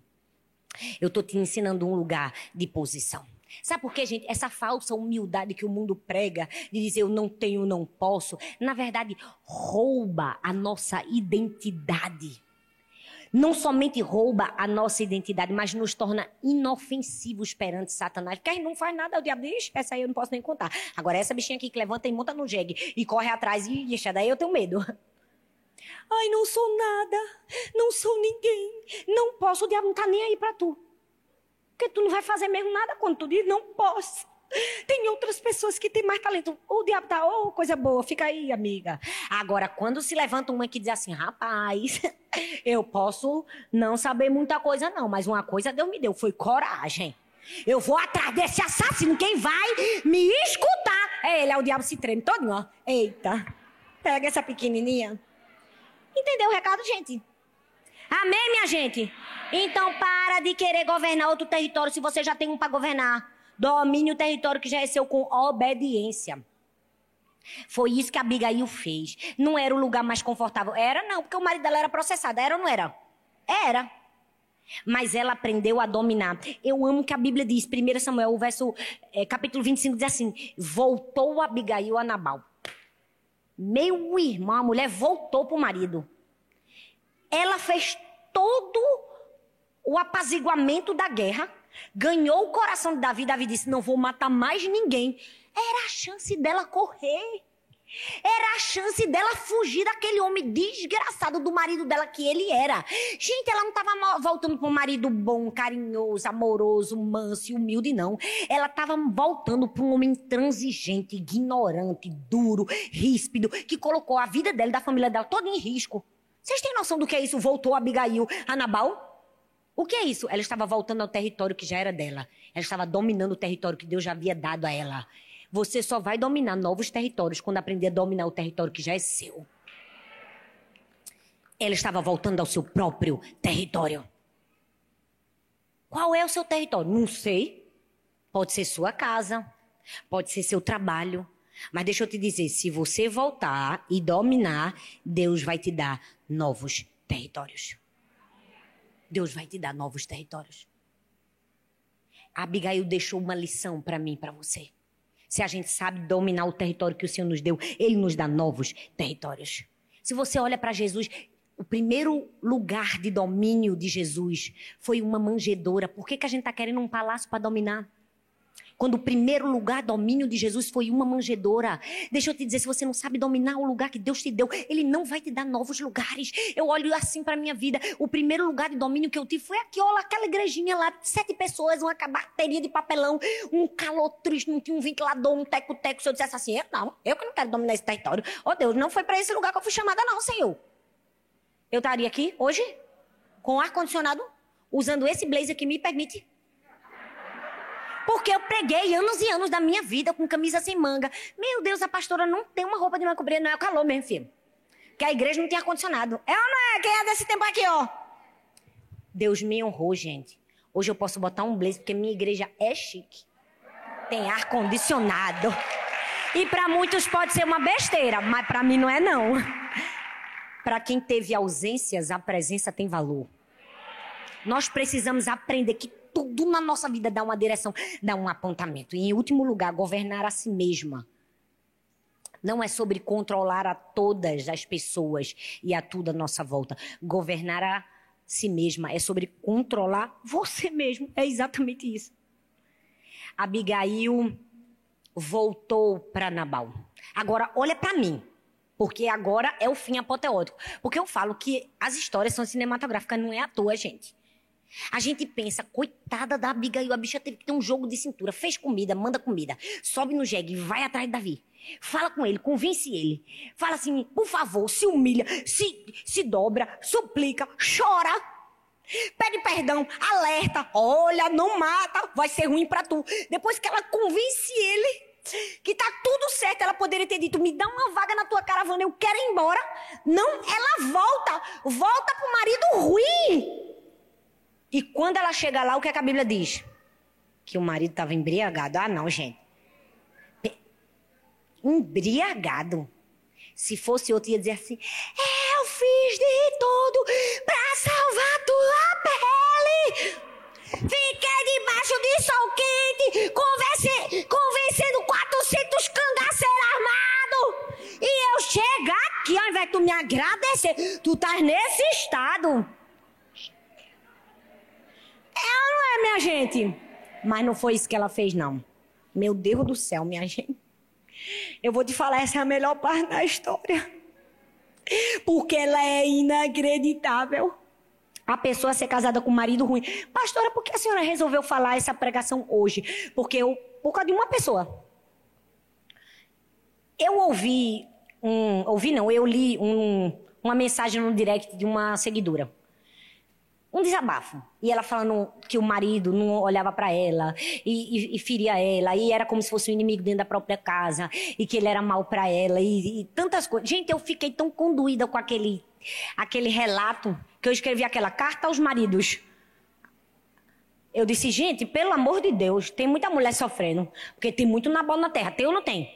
Eu estou te ensinando um lugar de posição. Sabe por quê, gente? Essa falsa humildade que o mundo prega, de dizer eu não tenho, não posso, na verdade, rouba a nossa identidade. Não somente rouba a nossa identidade, mas nos torna inofensivos perante Satanás. Porque aí não faz nada, o diabo diz, essa aí eu não posso nem contar. Agora, essa bichinha aqui que levanta e monta no jegue e corre atrás e deixa, daí eu tenho medo. Ai, não sou nada, não sou ninguém, não posso, o diabo não tá nem aí pra tu. Porque tu não vai fazer mesmo nada quando tu diz não posso. Tem outras pessoas que têm mais talento. O diabo tá, oh, coisa boa, fica aí, amiga. Agora, quando se levanta uma que diz assim, rapaz, eu posso não saber muita coisa, não, mas uma coisa Deus me deu, foi coragem. Eu vou atrás desse assassino, quem vai me escutar? É ele, é o diabo se treme todinho, ó. Eita, pega essa pequenininha. Entendeu o recado, gente? Amém, minha gente? Então para de querer governar outro território se você já tem um para governar. Domine o território que já é seu com obediência. Foi isso que Abigail fez. Não era o lugar mais confortável. Era não, porque o marido dela era processado. Era ou não era? Era. Mas ela aprendeu a dominar. Eu amo que a Bíblia diz, 1 Samuel, o verso, é, capítulo 25, diz assim: Voltou Abigail a Nabal. Meu irmão, a mulher voltou para o marido. Ela fez todo o apaziguamento da guerra, ganhou o coração de Davi. Davi disse: Não vou matar mais ninguém. Era a chance dela correr. Era a chance dela fugir daquele homem desgraçado do marido dela que ele era. Gente, ela não estava voltando para um marido bom, carinhoso, amoroso, manso e humilde, não. Ela estava voltando para um homem intransigente, ignorante, duro, ríspido, que colocou a vida dela e da família dela toda em risco. Vocês têm noção do que é isso? Voltou Abigail a Nabal? O que é isso? Ela estava voltando ao território que já era dela. Ela estava dominando o território que Deus já havia dado a ela. Você só vai dominar novos territórios quando aprender a dominar o território que já é seu. Ela estava voltando ao seu próprio território. Qual é o seu território? Não sei. Pode ser sua casa, pode ser seu trabalho, mas deixa eu te dizer, se você voltar e dominar, Deus vai te dar novos territórios. Deus vai te dar novos territórios. Abigail deixou uma lição para mim para você. Se a gente sabe dominar o território que o Senhor nos deu, Ele nos dá novos territórios. Se você olha para Jesus, o primeiro lugar de domínio de Jesus foi uma manjedoura. Por que, que a gente está querendo um palácio para dominar? Quando o primeiro lugar domínio de Jesus foi uma manjedoura. Deixa eu te dizer, se você não sabe dominar o lugar que Deus te deu, Ele não vai te dar novos lugares. Eu olho assim para minha vida. O primeiro lugar de domínio que eu tive foi aqui, olha, aquela igrejinha lá, sete pessoas, uma bateria de papelão, um calor triste, não tinha um ventilador, um teco-teco. Se eu dissesse assim, eu não, eu que não quero dominar esse território. Oh Deus, não foi para esse lugar que eu fui chamada, não, Senhor. Eu estaria aqui hoje, com ar-condicionado, usando esse blazer que me permite porque eu preguei anos e anos da minha vida com camisa sem manga. Meu Deus, a pastora não tem uma roupa de manga comprida, não é o calor mesmo, filho. Que a igreja não tem ar-condicionado. É ou não é? Quem é desse tempo aqui, ó? Deus me honrou, gente. Hoje eu posso botar um blazer porque minha igreja é chique. Tem ar-condicionado. E para muitos pode ser uma besteira, mas para mim não é não. Para quem teve ausências, a presença tem valor. Nós precisamos aprender que tudo na nossa vida dá uma direção, dá um apontamento. E, em último lugar, governar a si mesma. Não é sobre controlar a todas as pessoas e a tudo à nossa volta. Governar a si mesma é sobre controlar você mesmo. É exatamente isso. Abigail voltou para Nabal. Agora, olha para mim. Porque agora é o fim apoteótico. Porque eu falo que as histórias são cinematográficas, não é à toa, gente. A gente pensa, coitada da Abigail, a bicha teve que ter um jogo de cintura. Fez comida, manda comida. Sobe no jegue, vai atrás de Davi. Fala com ele, convence ele. Fala assim, por favor, se humilha, se, se dobra, suplica, chora. Pede perdão, alerta, olha, não mata, vai ser ruim para tu. Depois que ela convence ele, que tá tudo certo, ela poderia ter dito: me dá uma vaga na tua caravana, eu quero ir embora. Não, ela volta, volta pro marido ruim. E quando ela chega lá, o que, é que a Bíblia diz? Que o marido estava embriagado. Ah, não, gente. Embriagado. Se fosse outro, ia dizer assim: Eu fiz de tudo para salvar tua pele. Fiquei debaixo de sol quente, convencendo 400 cangaceiros armados. E eu chegar aqui, ao invés de tu me agradecer, tu estás nesse estado. Ou não é, minha gente? Mas não foi isso que ela fez, não. Meu Deus do céu, minha gente. Eu vou te falar, essa é a melhor parte da história. Porque ela é inacreditável a pessoa ser casada com um marido ruim. Pastora, por que a senhora resolveu falar essa pregação hoje? Porque eu, por causa de uma pessoa. Eu ouvi um, ouvi não, eu li um, uma mensagem no direct de uma seguidora. Um desabafo. E ela falando que o marido não olhava para ela e, e, e, feria ela, e era como se fosse um inimigo dentro da própria casa, e que ele era mal para ela, e, e tantas coisas. Gente, eu fiquei tão conduída com aquele, aquele relato que eu escrevi aquela carta aos maridos. Eu disse, gente, pelo amor de Deus, tem muita mulher sofrendo, porque tem muito Nabal na terra. Tem ou não tem?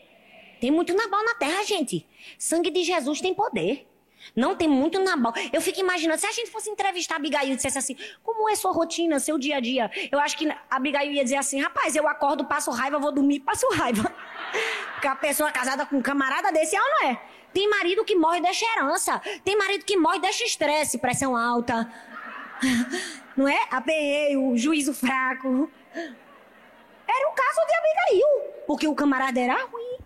Tem muito Nabal na terra, gente. Sangue de Jesus tem poder. Não tem muito Nabal. Eu fico imaginando, se a gente fosse entrevistar a Abigail e dissesse assim, como é sua rotina, seu dia a dia? Eu acho que a Abigail ia dizer assim, rapaz, eu acordo, passo raiva, vou dormir, passo raiva. Porque a pessoa casada com um camarada desse é ou não é? Tem marido que morre deixa herança. Tem marido que morre deixa estresse, pressão alta. Não é? Aperreio, juízo fraco. Era o caso de Abigail. Porque o camarada era ruim.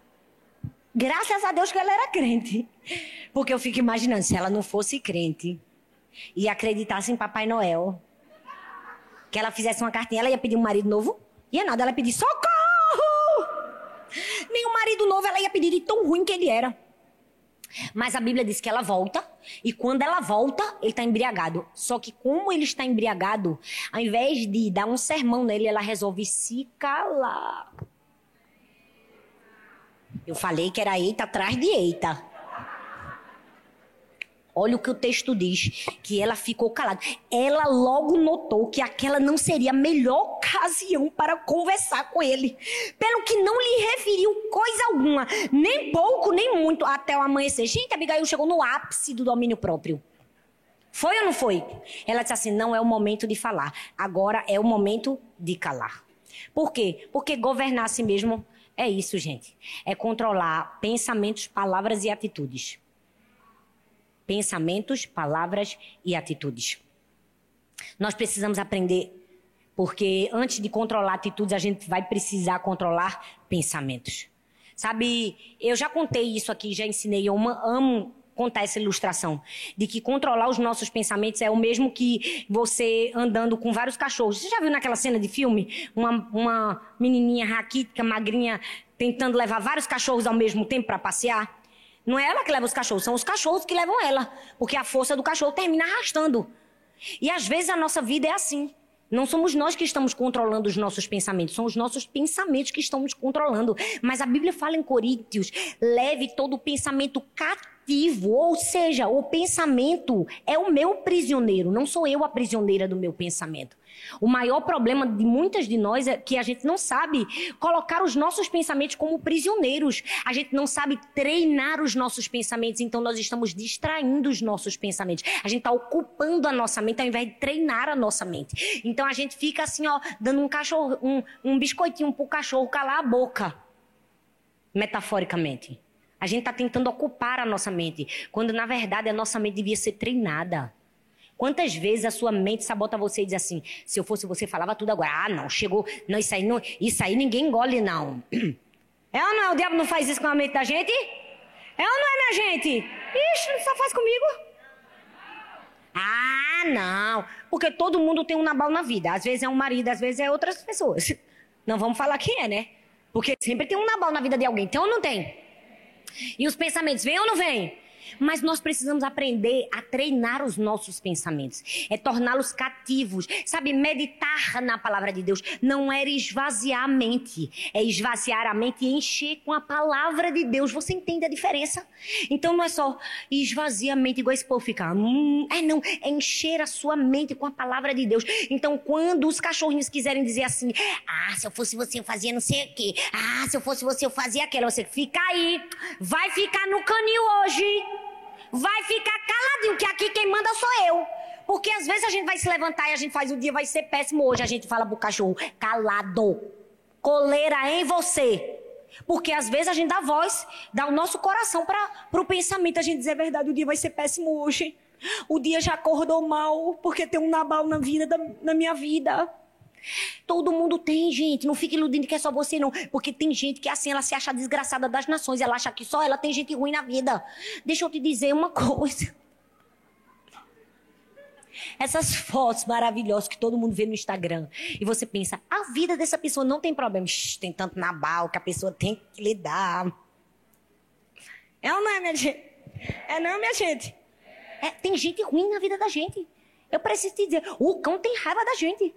Graças a Deus que ela era crente. Porque eu fico imaginando, se ela não fosse crente e acreditasse em Papai Noel, que ela fizesse uma cartinha, ela ia pedir um marido novo? Ia nada, ela ia pedir socorro! Nem um marido novo ela ia pedir de tão ruim que ele era. Mas a Bíblia diz que ela volta, e quando ela volta, ele está embriagado. Só que, como ele está embriagado, ao invés de dar um sermão nele, ela resolve se calar. Eu falei que era eita atrás de eita. Olha o que o texto diz, que ela ficou calada. Ela logo notou que aquela não seria a melhor ocasião para conversar com ele. Pelo que não lhe referiu coisa alguma, nem pouco, nem muito, até o amanhecer. Gente, Abigail chegou no ápice do domínio próprio. Foi ou não foi? Ela disse assim: não é o momento de falar, agora é o momento de calar. Por quê? Porque governar a si mesmo é isso, gente. É controlar pensamentos, palavras e atitudes pensamentos, palavras e atitudes. Nós precisamos aprender, porque antes de controlar atitudes, a gente vai precisar controlar pensamentos. Sabe, eu já contei isso aqui, já ensinei, eu amo contar essa ilustração de que controlar os nossos pensamentos é o mesmo que você andando com vários cachorros. Você já viu naquela cena de filme uma, uma menininha raquítica, magrinha, tentando levar vários cachorros ao mesmo tempo para passear? Não é ela que leva os cachorros, são os cachorros que levam ela. Porque a força do cachorro termina arrastando. E às vezes a nossa vida é assim. Não somos nós que estamos controlando os nossos pensamentos, são os nossos pensamentos que estamos controlando. Mas a Bíblia fala em Coríntios: leve todo o pensamento cativo, ou seja, o pensamento é o meu prisioneiro, não sou eu a prisioneira do meu pensamento. O maior problema de muitas de nós é que a gente não sabe colocar os nossos pensamentos como prisioneiros. A gente não sabe treinar os nossos pensamentos, então nós estamos distraindo os nossos pensamentos. A gente está ocupando a nossa mente ao invés de treinar a nossa mente. Então a gente fica assim, ó, dando um cachorro, um, um biscoitinho pro cachorro calar a boca. Metaforicamente. A gente está tentando ocupar a nossa mente, quando na verdade a nossa mente devia ser treinada. Quantas vezes a sua mente sabota você e diz assim: se eu fosse você, falava tudo agora. Ah, não, chegou. Não, isso aí, não, isso aí ninguém engole, não. É ou não? O diabo não faz isso com a mente da gente? É ou não é, minha gente? Ixi, só faz comigo. Ah, não. Porque todo mundo tem um nabal na vida. Às vezes é um marido, às vezes é outras pessoas. Não vamos falar quem é, né? Porque sempre tem um nabal na vida de alguém. Tem ou não tem? E os pensamentos vêm ou não vêm? Mas nós precisamos aprender a treinar os nossos pensamentos, é torná-los cativos, sabe? Meditar na palavra de Deus não é esvaziar a mente, é esvaziar a mente e encher com a palavra de Deus. Você entende a diferença? Então não é só esvaziar a mente igual esse povo ficar. Hum, é não, é encher a sua mente com a palavra de Deus. Então quando os cachorrinhos quiserem dizer assim: "Ah, se eu fosse você eu fazia não sei o quê. Ah, se eu fosse você eu fazia aquilo", você fica aí, vai ficar no canil hoje vai ficar caladinho, que aqui quem manda sou eu. Porque às vezes a gente vai se levantar e a gente faz o dia vai ser péssimo hoje. A gente fala pro cachorro, calado. Coleira em você. Porque às vezes a gente dá voz, dá o nosso coração para o pensamento. A gente diz, é verdade, o dia vai ser péssimo hoje. O dia já acordou mal, porque tem um Nabal na vida da, na minha vida. Todo mundo tem, gente. Não fique iludindo que é só você, não. Porque tem gente que assim, ela se acha desgraçada das nações. Ela acha que só ela tem gente ruim na vida. Deixa eu te dizer uma coisa. Essas fotos maravilhosas que todo mundo vê no Instagram. E você pensa, a vida dessa pessoa não tem problema. Shhh, tem tanto nabal que a pessoa tem que lidar. É ou não é, minha gente? É não, minha gente? É, tem gente ruim na vida da gente. Eu preciso te dizer, o cão tem raiva da gente.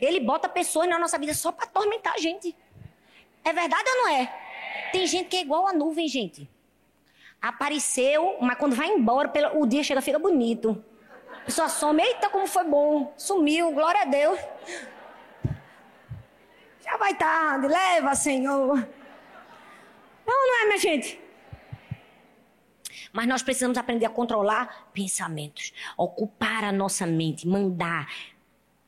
Ele bota pessoas na nossa vida só para atormentar a gente. É verdade ou não é? Tem gente que é igual a nuvem, gente. Apareceu, mas quando vai embora, o dia chega, fica bonito. A pessoa some, eita, como foi bom. Sumiu, glória a Deus. Já vai tarde, leva, Senhor. Não, não é, minha gente? Mas nós precisamos aprender a controlar pensamentos, ocupar a nossa mente, mandar,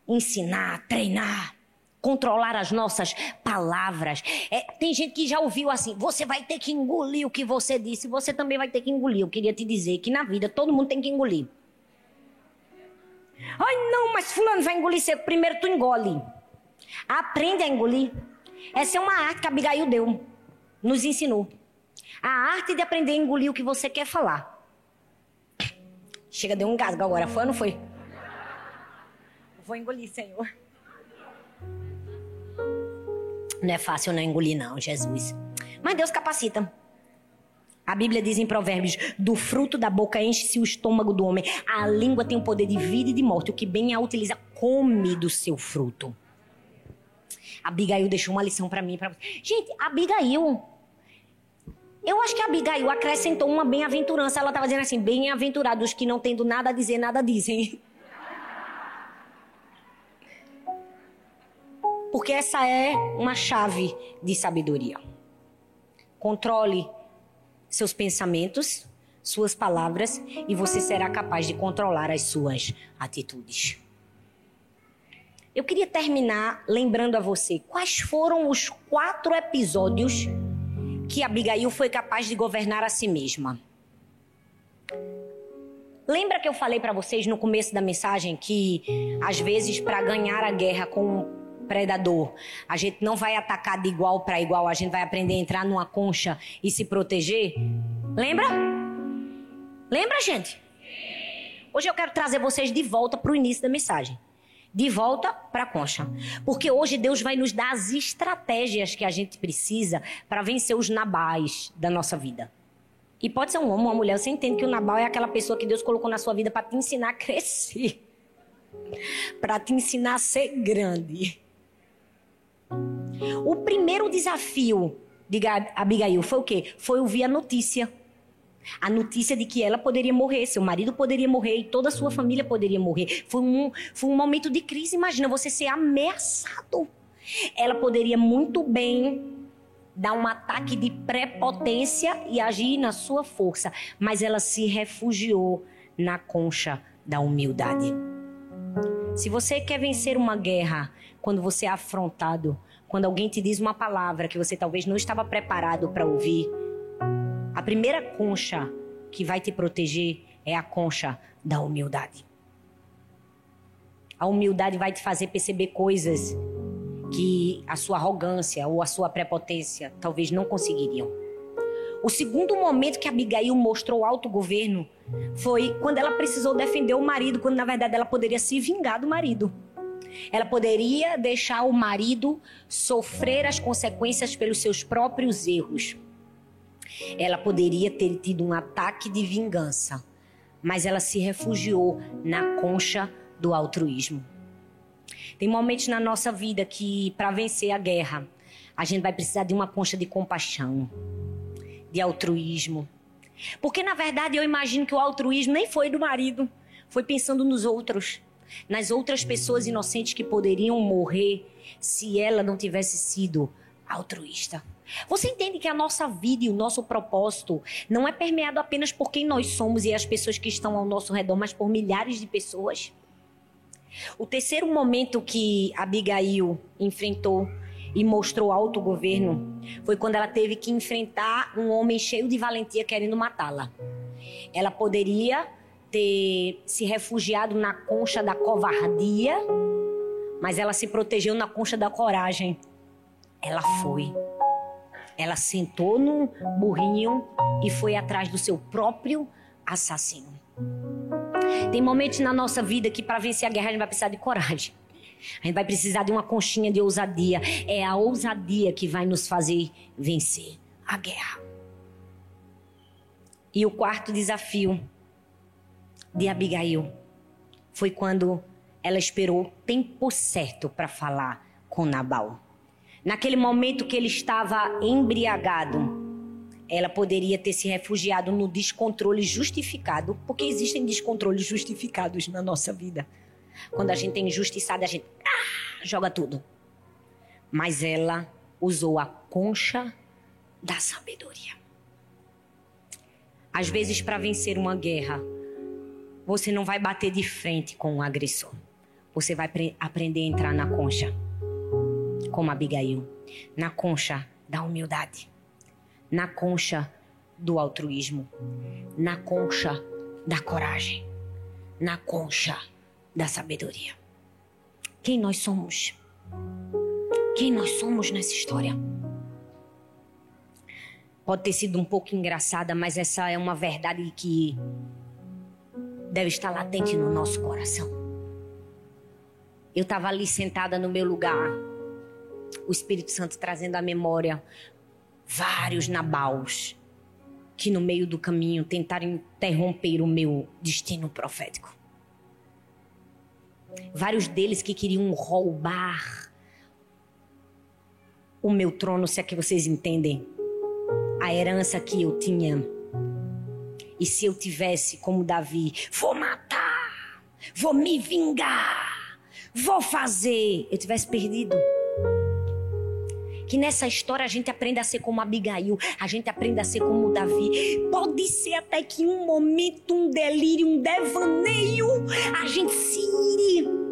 ensinar, treinar, controlar as nossas palavras. É, tem gente que já ouviu assim: você vai ter que engolir o que você disse, você também vai ter que engolir. Eu queria te dizer que na vida todo mundo tem que engolir. Ai, não, mas Fulano vai engolir seco. Primeiro tu engole. Aprende a engolir. Essa é uma arte que Abigail deu, nos ensinou. A arte de aprender a engolir o que você quer falar. Chega, deu um gasgo agora, foi ou não foi? Vou engolir, Senhor. Não é fácil não engolir, não, Jesus. Mas Deus capacita. A Bíblia diz em Provérbios: do fruto da boca enche-se o estômago do homem. A língua tem o poder de vida e de morte. O que bem a utiliza, come do seu fruto. Abigail deixou uma lição para mim. Pra... Gente, Abigail. Eu acho que Abigail acrescentou uma bem-aventurança. Ela estava dizendo assim: bem-aventurados que não tendo nada a dizer, nada dizem. Porque essa é uma chave de sabedoria. Controle seus pensamentos, suas palavras e você será capaz de controlar as suas atitudes. Eu queria terminar lembrando a você quais foram os quatro episódios que Abigail foi capaz de governar a si mesma. Lembra que eu falei para vocês no começo da mensagem que às vezes para ganhar a guerra com predador. A gente não vai atacar de igual para igual, a gente vai aprender a entrar numa concha e se proteger. Lembra? Lembra, gente? Hoje eu quero trazer vocês de volta para o início da mensagem. De volta para a concha. Porque hoje Deus vai nos dar as estratégias que a gente precisa para vencer os nabais da nossa vida. E pode ser um homem ou uma mulher. Você entende que o nabal é aquela pessoa que Deus colocou na sua vida para te ensinar a crescer. Para te ensinar a ser grande. O primeiro desafio de Abigail foi o quê? Foi ouvir a notícia. A notícia de que ela poderia morrer, seu marido poderia morrer e toda a sua família poderia morrer. Foi um, foi um momento de crise. Imagina você ser ameaçado. Ela poderia muito bem dar um ataque de prepotência e agir na sua força, mas ela se refugiou na concha da humildade. Se você quer vencer uma guerra quando você é afrontado, quando alguém te diz uma palavra que você talvez não estava preparado para ouvir, a primeira concha que vai te proteger é a concha da humildade. A humildade vai te fazer perceber coisas que a sua arrogância ou a sua prepotência talvez não conseguiriam. O segundo momento que Abigail mostrou autogoverno foi quando ela precisou defender o marido, quando na verdade ela poderia se vingar do marido. Ela poderia deixar o marido sofrer as consequências pelos seus próprios erros. Ela poderia ter tido um ataque de vingança, mas ela se refugiou na concha do altruísmo. Tem momentos na nossa vida que, para vencer a guerra, a gente vai precisar de uma concha de compaixão, de altruísmo. Porque, na verdade, eu imagino que o altruísmo nem foi do marido, foi pensando nos outros, nas outras pessoas inocentes que poderiam morrer se ela não tivesse sido altruísta. Você entende que a nossa vida e o nosso propósito não é permeado apenas por quem nós somos e as pessoas que estão ao nosso redor, mas por milhares de pessoas? O terceiro momento que Abigail enfrentou e mostrou autogoverno foi quando ela teve que enfrentar um homem cheio de valentia querendo matá-la. Ela poderia ter se refugiado na concha da covardia, mas ela se protegeu na concha da coragem. Ela foi. Ela sentou no burrinho e foi atrás do seu próprio assassino. Tem momentos na nossa vida que para vencer a guerra a gente vai precisar de coragem. A gente vai precisar de uma conchinha de ousadia. É a ousadia que vai nos fazer vencer a guerra. E o quarto desafio de Abigail foi quando ela esperou o tempo certo para falar com Nabal. Naquele momento que ele estava embriagado, ela poderia ter se refugiado no descontrole justificado, porque existem descontroles justificados na nossa vida. Quando a gente é injustiçada, a gente ah, joga tudo. Mas ela usou a concha da sabedoria. Às vezes, para vencer uma guerra, você não vai bater de frente com o agressor. Você vai aprender a entrar na concha, como Abigail, na concha da humildade na concha do altruísmo, na concha da coragem, na concha da sabedoria. Quem nós somos? Quem nós somos nessa história? Pode ter sido um pouco engraçada, mas essa é uma verdade que deve estar latente no nosso coração. Eu estava ali sentada no meu lugar, o Espírito Santo trazendo à memória vários Nabaus que no meio do caminho tentaram interromper o meu destino profético. Vários deles que queriam roubar o meu trono, se é que vocês entendem, a herança que eu tinha. E se eu tivesse, como Davi, vou matar, vou me vingar, vou fazer, eu tivesse perdido. Que nessa história a gente aprenda a ser como Abigail, a gente aprenda a ser como Davi. Pode ser até que em um momento, um delírio, um devaneio, a gente se ire.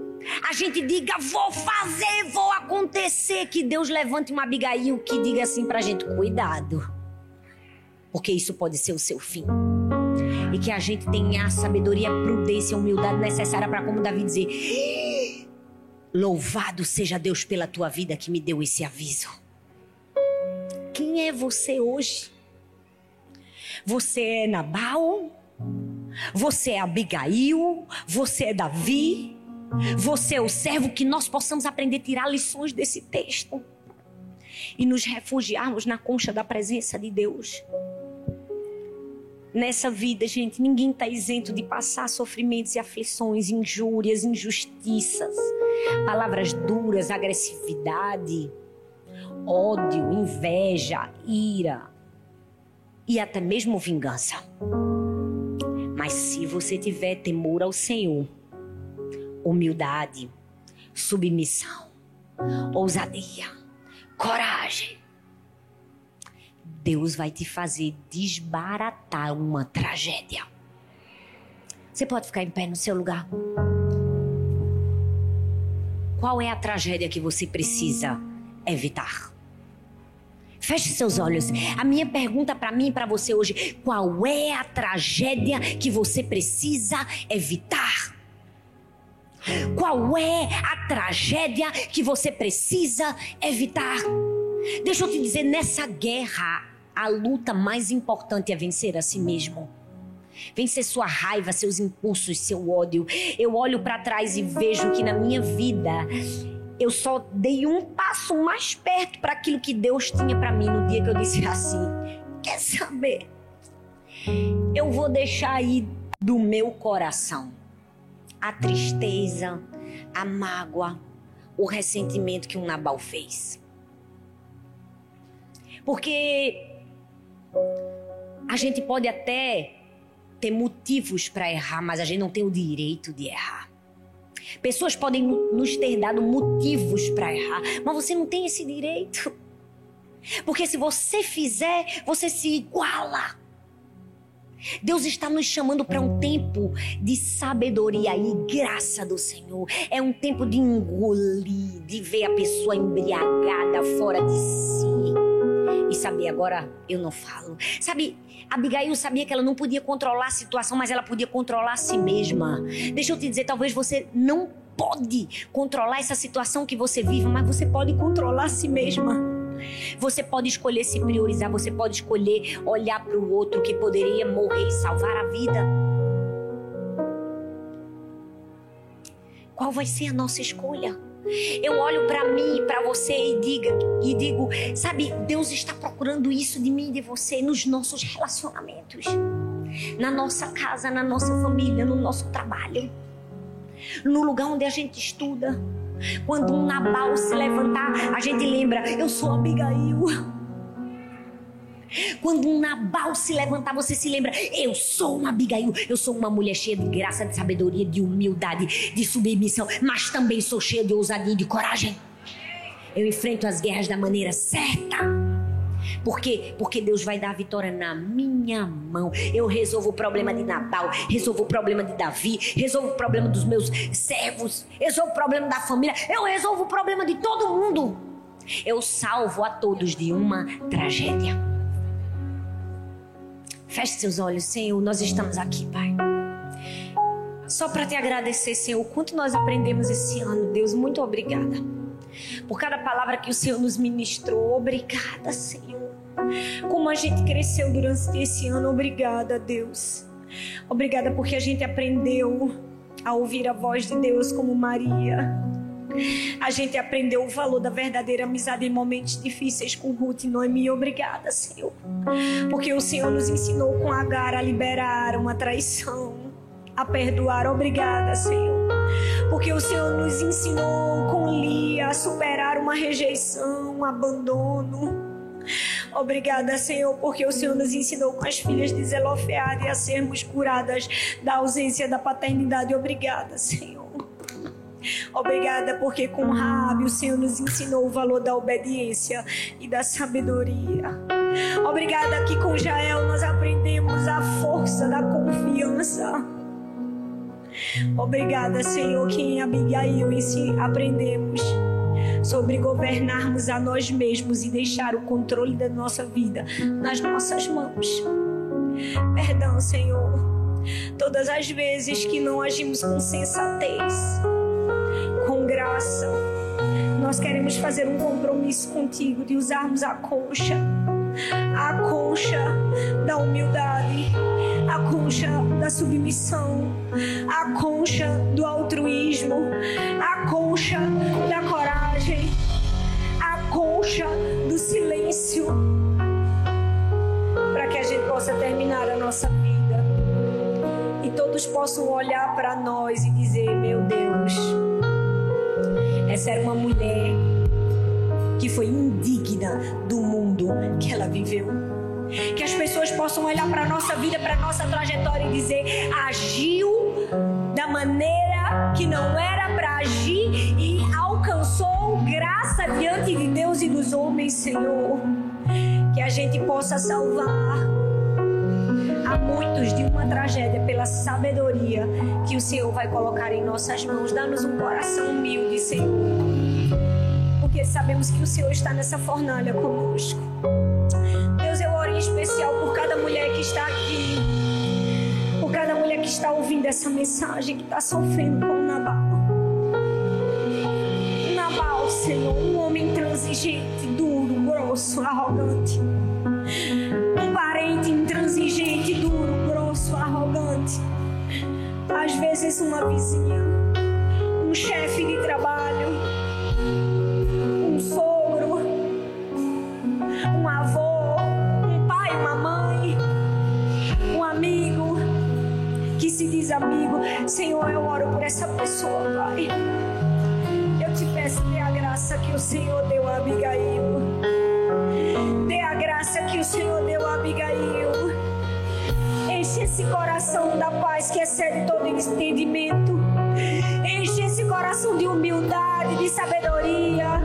A gente diga, vou fazer, vou acontecer. Que Deus levante uma Abigail que diga assim pra gente: cuidado. Porque isso pode ser o seu fim. E que a gente tenha a sabedoria, a prudência, a humildade necessária para, como Davi dizer: Louvado seja Deus pela tua vida que me deu esse aviso. Quem é você hoje? Você é Nabal? Você é Abigail? Você é Davi? Você é o servo que nós possamos aprender a tirar lições desse texto e nos refugiarmos na concha da presença de Deus. Nessa vida, gente, ninguém está isento de passar sofrimentos e aflições, injúrias, injustiças, palavras duras, agressividade ódio, inveja, ira e até mesmo vingança. Mas se você tiver temor ao Senhor, humildade, submissão, ousadia, coragem, Deus vai te fazer desbaratar uma tragédia. Você pode ficar em pé no seu lugar? Qual é a tragédia que você precisa evitar? Feche seus olhos. A minha pergunta para mim e para você hoje: qual é a tragédia que você precisa evitar? Qual é a tragédia que você precisa evitar? Deixa eu te dizer, nessa guerra, a luta mais importante é vencer a si mesmo. Vencer sua raiva, seus impulsos, seu ódio. Eu olho para trás e vejo que na minha vida eu só dei um passo mais perto para aquilo que Deus tinha para mim no dia que eu disse assim: quer saber? Eu vou deixar aí do meu coração a tristeza, a mágoa, o ressentimento que um Nabal fez. Porque a gente pode até ter motivos para errar, mas a gente não tem o direito de errar. Pessoas podem nos ter dado motivos para errar, mas você não tem esse direito. Porque se você fizer, você se iguala. Deus está nos chamando para um tempo de sabedoria e graça do Senhor. É um tempo de engolir, de ver a pessoa embriagada fora de si. E saber, agora eu não falo. Sabe, Abigail sabia que ela não podia controlar a situação, mas ela podia controlar a si mesma. Deixa eu te dizer, talvez você não pode controlar essa situação que você vive, mas você pode controlar a si mesma. Você pode escolher se priorizar, você pode escolher olhar para o outro que poderia morrer e salvar a vida. Qual vai ser a nossa escolha? Eu olho para mim, para você e diga e digo, sabe, Deus está procurando isso de mim e de você nos nossos relacionamentos, na nossa casa, na nossa família, no nosso trabalho, no lugar onde a gente estuda. Quando um Nabal se levantar, a gente lembra, eu sou Abigail. Quando um Nabal se levantar, você se lembra: eu sou uma Abigail, eu sou uma mulher cheia de graça, de sabedoria, de humildade, de submissão, mas também sou cheia de ousadia e de coragem. Eu enfrento as guerras da maneira certa. Por quê? Porque Deus vai dar a vitória na minha mão. Eu resolvo o problema de Nabal, resolvo o problema de Davi, resolvo o problema dos meus servos, resolvo o problema da família, eu resolvo o problema de todo mundo. Eu salvo a todos de uma tragédia. Feche seus olhos, Senhor. Nós estamos aqui, Pai. Só para te agradecer, Senhor, o quanto nós aprendemos esse ano, Deus. Muito obrigada. Por cada palavra que o Senhor nos ministrou. Obrigada, Senhor. Como a gente cresceu durante esse ano. Obrigada, Deus. Obrigada porque a gente aprendeu a ouvir a voz de Deus como Maria. A gente aprendeu o valor da verdadeira amizade em momentos difíceis com Ruth e Noemi. Obrigada, Senhor. Porque o Senhor nos ensinou com Agar a liberar uma traição, a perdoar. Obrigada, Senhor. Porque o Senhor nos ensinou com Lia a superar uma rejeição, um abandono. Obrigada, Senhor, porque o Senhor nos ensinou com as filhas de Zelofeade a sermos curadas da ausência da paternidade. Obrigada, Senhor. Obrigada porque com Rabi o Senhor nos ensinou o valor da obediência e da sabedoria. Obrigada que com Jael nós aprendemos a força da confiança. Obrigada, Senhor, que em Abigail aprendemos sobre governarmos a nós mesmos e deixar o controle da nossa vida nas nossas mãos. Perdão, Senhor, todas as vezes que não agimos com sensatez graça. Nós queremos fazer um compromisso contigo de usarmos a concha, a concha da humildade, a concha da submissão, a concha do altruísmo, a concha da coragem, a concha do silêncio, para que a gente possa terminar a nossa vida e todos possam olhar para nós e dizer: Meu Deus essa era uma mulher que foi indigna do mundo que ela viveu. Que as pessoas possam olhar para a nossa vida, para a nossa trajetória e dizer: agiu da maneira que não era para agir e alcançou graça diante de Deus e dos homens, Senhor. Que a gente possa salvar muitos de uma tragédia pela sabedoria que o Senhor vai colocar em nossas mãos. Dá-nos um coração humilde, Senhor. Porque sabemos que o Senhor está nessa fornalha conosco. Deus, eu oro em especial por cada mulher que está aqui. Por cada mulher que está ouvindo essa mensagem, que está sofrendo com Nabal. Nabal, Senhor, um homem intransigente, duro, grosso, arrogante uma vizinha, um chefe de trabalho, um sogro, um avô, um pai, uma mãe, um amigo que se diz amigo. Senhor, eu oro por essa pessoa, Pai. Eu te peço, dê a graça que o Senhor deu a Abigail. Dê a graça que o Senhor deu a Abigail. Esse coração da paz que excede todo entendimento. Enche esse coração de humildade, de sabedoria,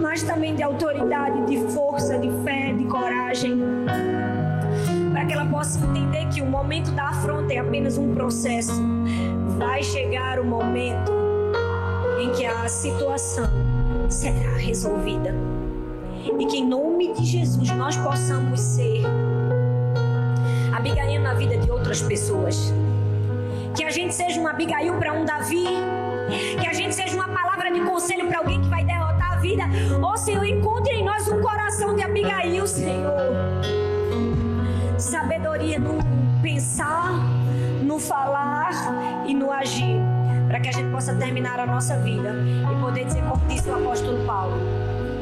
mas também de autoridade, de força, de fé, de coragem. Para que ela possa entender que o momento da afronta é apenas um processo. Vai chegar o momento em que a situação será resolvida. E que em nome de Jesus nós possamos ser Abigail na vida de outras pessoas. Que a gente seja uma Abigail para um Davi. Que a gente seja uma palavra de conselho para alguém que vai derrotar a vida. Ó oh, Senhor, encontre em nós um coração de Abigail, Senhor. Sabedoria no pensar, no falar e no agir. Para que a gente possa terminar a nossa vida e poder dizer, como disse o apóstolo Paulo: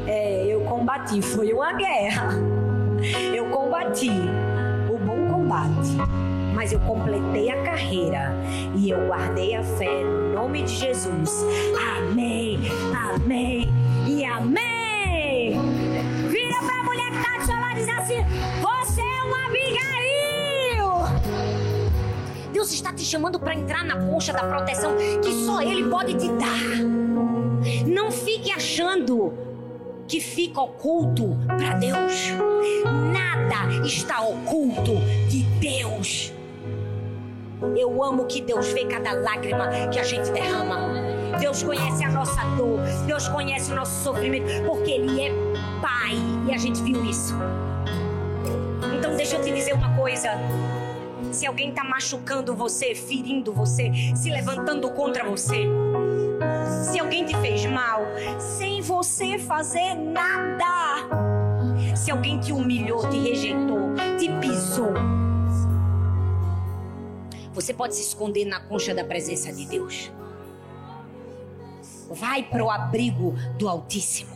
é, Eu combati, foi uma guerra. Eu combati combate mas eu completei a carreira e eu guardei a fé no nome de Jesus. Amém, amém e amém. Vira pra mulher que tá do seu lado e diz assim: Você é uma Abigail. Deus está te chamando para entrar na concha da proteção que só Ele pode te dar. Não fique achando que fica oculto para Deus. Nada está oculto de Deus. Eu amo que Deus vê cada lágrima que a gente derrama. Deus conhece a nossa dor, Deus conhece o nosso sofrimento, porque Ele é Pai e a gente viu isso. Então, deixa eu te dizer uma coisa. Se alguém está machucando você, ferindo você, se levantando contra você, se alguém te fez mal, sem você fazer nada, se alguém te humilhou, te rejeitou, te pisou, você pode se esconder na concha da presença de Deus. Vai para o abrigo do Altíssimo.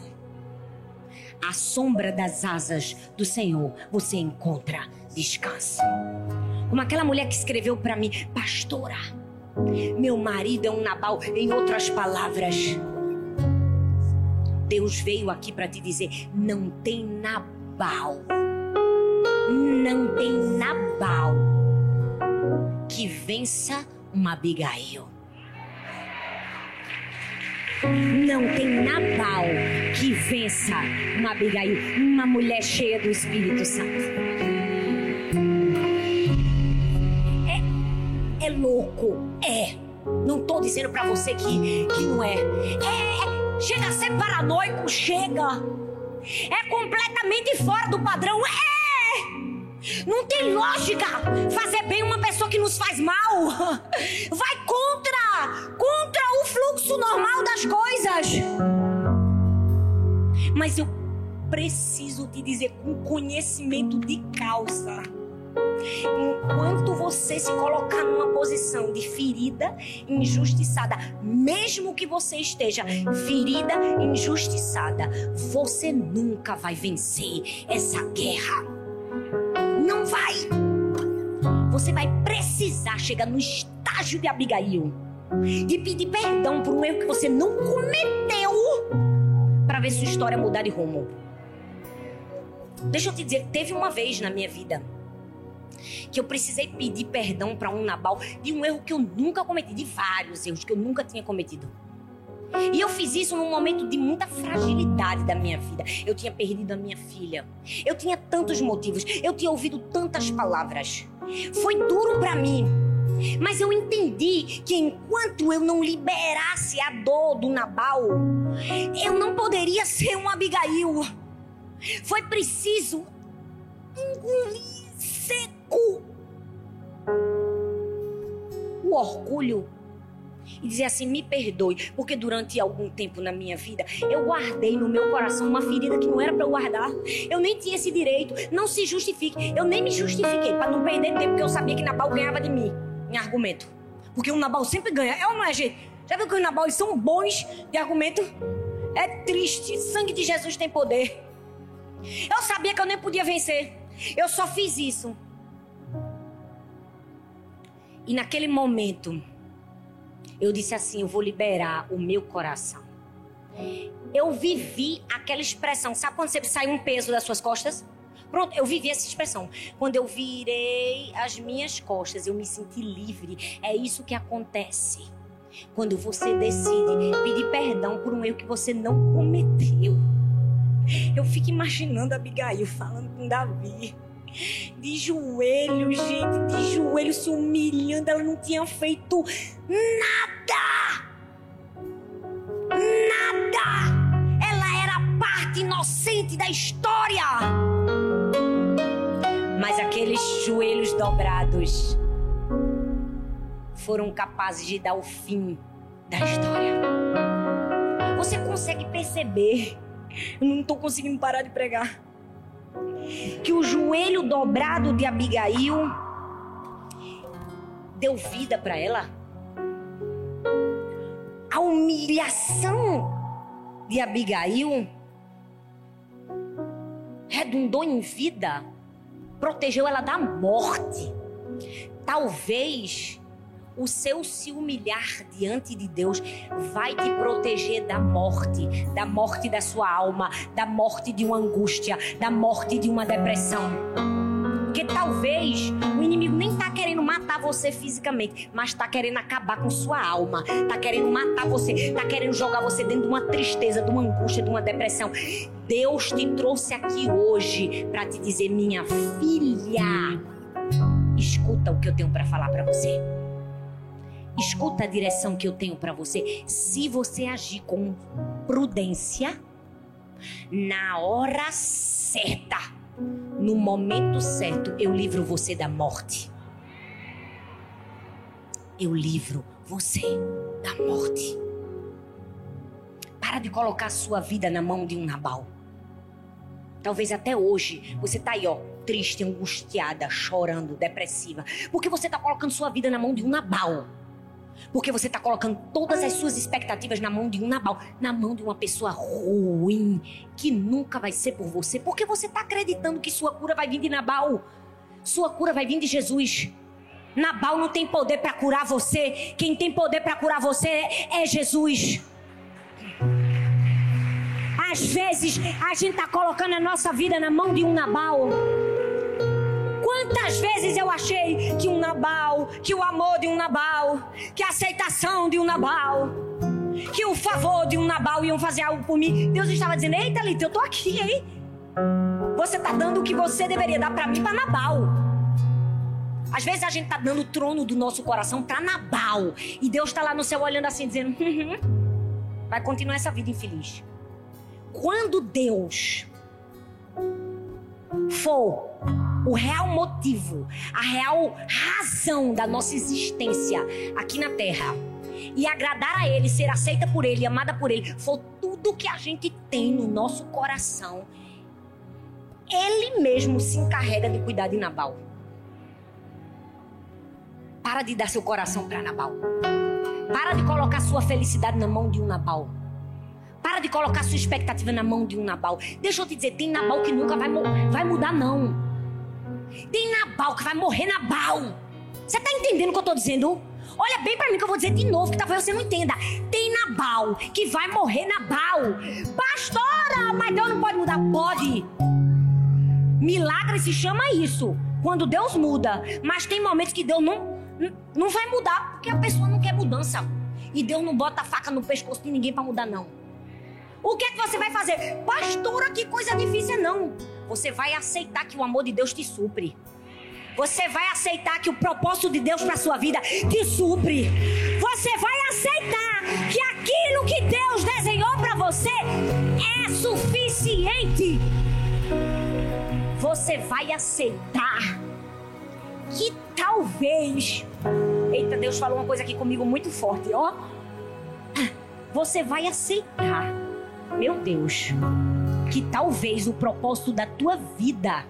À sombra das asas do Senhor você encontra descanso. Como aquela mulher que escreveu para mim, pastora, meu marido é um Nabal. Em outras palavras, Deus veio aqui para te dizer: não tem Nabal. Não tem Nabal que vença uma Abigail. Não tem Nabal que vença uma Abigail, uma mulher cheia do Espírito Santo. É, é louco, é. Não estou dizendo para você que, que não é. é. Chega a ser paranoico, chega. É completamente fora do padrão, é. Não tem lógica fazer bem uma pessoa que nos faz mal. Vai contra, contra o fluxo normal das coisas. Mas eu preciso te dizer com conhecimento de causa. Enquanto você se colocar numa posição ferida, injustiçada, mesmo que você esteja ferida, injustiçada, você nunca vai vencer essa guerra não vai. Você vai precisar chegar no estágio de Abigail e pedir perdão por um erro que você não cometeu para ver sua história mudar de rumo. Deixa eu te dizer, teve uma vez na minha vida que eu precisei pedir perdão para um Nabal de um erro que eu nunca cometi, de vários erros que eu nunca tinha cometido. E eu fiz isso num momento de muita fragilidade da minha vida. Eu tinha perdido a minha filha. Eu tinha tantos motivos. Eu tinha ouvido tantas palavras. Foi duro para mim. Mas eu entendi que enquanto eu não liberasse a dor do Nabal, eu não poderia ser um Abigail. Foi preciso engolir seco o orgulho e dizer assim: me perdoe, porque durante algum tempo na minha vida eu guardei no meu coração uma ferida que não era para eu guardar. Eu nem tinha esse direito. Não se justifique. Eu nem me justifiquei para não perder tempo, porque eu sabia que Nabal ganhava de mim em argumento. Porque o Nabal sempre ganha. É ou não é, gente? Já viu que os Nabal são bons de argumento? É triste. Sangue de Jesus tem poder. Eu sabia que eu nem podia vencer. Eu só fiz isso. E naquele momento eu disse assim: eu vou liberar o meu coração. Eu vivi aquela expressão. Sabe quando você sai um peso das suas costas? Pronto, eu vivi essa expressão. Quando eu virei as minhas costas, eu me senti livre. É isso que acontece. Quando você decide pedir perdão por um erro que você não cometeu. Eu fico imaginando Abigail falando com Davi. De joelho, gente, de joelho se humilhando. Ela não tinha feito nada. Nada. Ela era parte inocente da história. Mas aqueles joelhos dobrados foram capazes de dar o fim da história. Você consegue perceber? Eu não estou conseguindo parar de pregar. Que o joelho dobrado de Abigail deu vida para ela. A humilhação de Abigail redundou em vida, protegeu ela da morte. Talvez o seu se humilhar diante de Deus vai te proteger da morte, da morte da sua alma, da morte de uma angústia, da morte de uma depressão. Porque talvez o inimigo nem tá querendo matar você fisicamente, mas tá querendo acabar com sua alma, tá querendo matar você, tá querendo jogar você dentro de uma tristeza, de uma angústia, de uma depressão. Deus te trouxe aqui hoje para te dizer, minha filha, escuta o que eu tenho para falar para você. Escuta a direção que eu tenho para você. Se você agir com prudência, na hora certa, no momento certo, eu livro você da morte. Eu livro você da morte. Para de colocar sua vida na mão de um Nabal. Talvez até hoje você tá aí, ó, triste, angustiada, chorando, depressiva, porque você tá colocando sua vida na mão de um Nabal. Porque você está colocando todas as suas expectativas na mão de um Nabal, na mão de uma pessoa ruim, que nunca vai ser por você. Porque você está acreditando que sua cura vai vir de Nabal. Sua cura vai vir de Jesus. Nabal não tem poder para curar você. Quem tem poder para curar você é Jesus. Às vezes a gente está colocando a nossa vida na mão de um Nabal. Quantas vezes eu achei que um Nabal, que o amor de um Nabal, que a aceitação de um Nabal, que o favor de um Nabal iam fazer algo por mim. Deus estava dizendo: Eita, Lita, eu tô aqui, hein? Você tá dando o que você deveria dar para mim, para Nabal. Às vezes a gente tá dando o trono do nosso coração para Nabal. E Deus está lá no céu olhando assim, dizendo: hum, hum, vai continuar essa vida infeliz. Quando Deus for o real motivo, a real razão da nossa existência aqui na Terra e agradar a Ele, ser aceita por Ele, amada por Ele, for tudo que a gente tem no nosso coração, Ele mesmo se encarrega de cuidar de Nabal. Para de dar seu coração para Nabal. Para de colocar sua felicidade na mão de um Nabal. Para de colocar sua expectativa na mão de um Nabal. Deixa eu te dizer, tem Nabal que nunca vai, vai mudar, não. Tem Nabal que vai morrer Nabal. Você tá entendendo o que eu tô dizendo? Olha bem para mim que eu vou dizer de novo, que talvez você não entenda. Tem Nabal que vai morrer Nabal. Pastora, mas Deus não pode mudar. Pode. Milagre se chama isso. Quando Deus muda. Mas tem momentos que Deus não, não vai mudar porque a pessoa não quer mudança. E Deus não bota a faca no pescoço de ninguém para mudar, não. O que é que você vai fazer? Pastora, que coisa difícil, não. Você vai aceitar que o amor de Deus te supre. Você vai aceitar que o propósito de Deus para sua vida te supre. Você vai aceitar que aquilo que Deus desenhou para você é suficiente. Você vai aceitar que talvez. Eita, Deus falou uma coisa aqui comigo muito forte, ó. Você vai aceitar, meu Deus que talvez o propósito da tua vida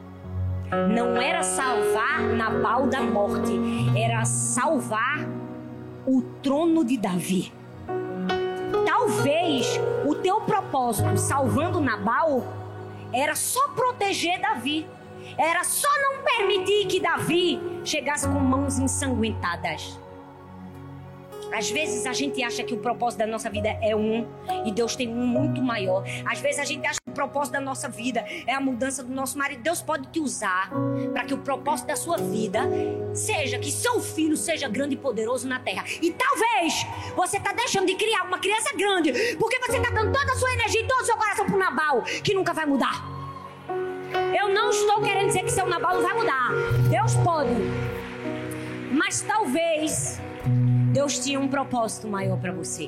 não era salvar Nabal da morte, era salvar o trono de Davi. Talvez o teu propósito salvando Nabal era só proteger Davi. Era só não permitir que Davi chegasse com mãos ensanguentadas. Às vezes a gente acha que o propósito da nossa vida é um e Deus tem um muito maior. Às vezes a gente acha que o propósito da nossa vida é a mudança do nosso marido. Deus pode te usar para que o propósito da sua vida seja que seu filho seja grande e poderoso na terra. E talvez você está deixando de criar uma criança grande porque você está dando toda a sua energia e todo o seu coração para o Nabal, que nunca vai mudar. Eu não estou querendo dizer que seu Nabal não vai mudar. Deus pode. Mas talvez Deus tinha um propósito maior para você.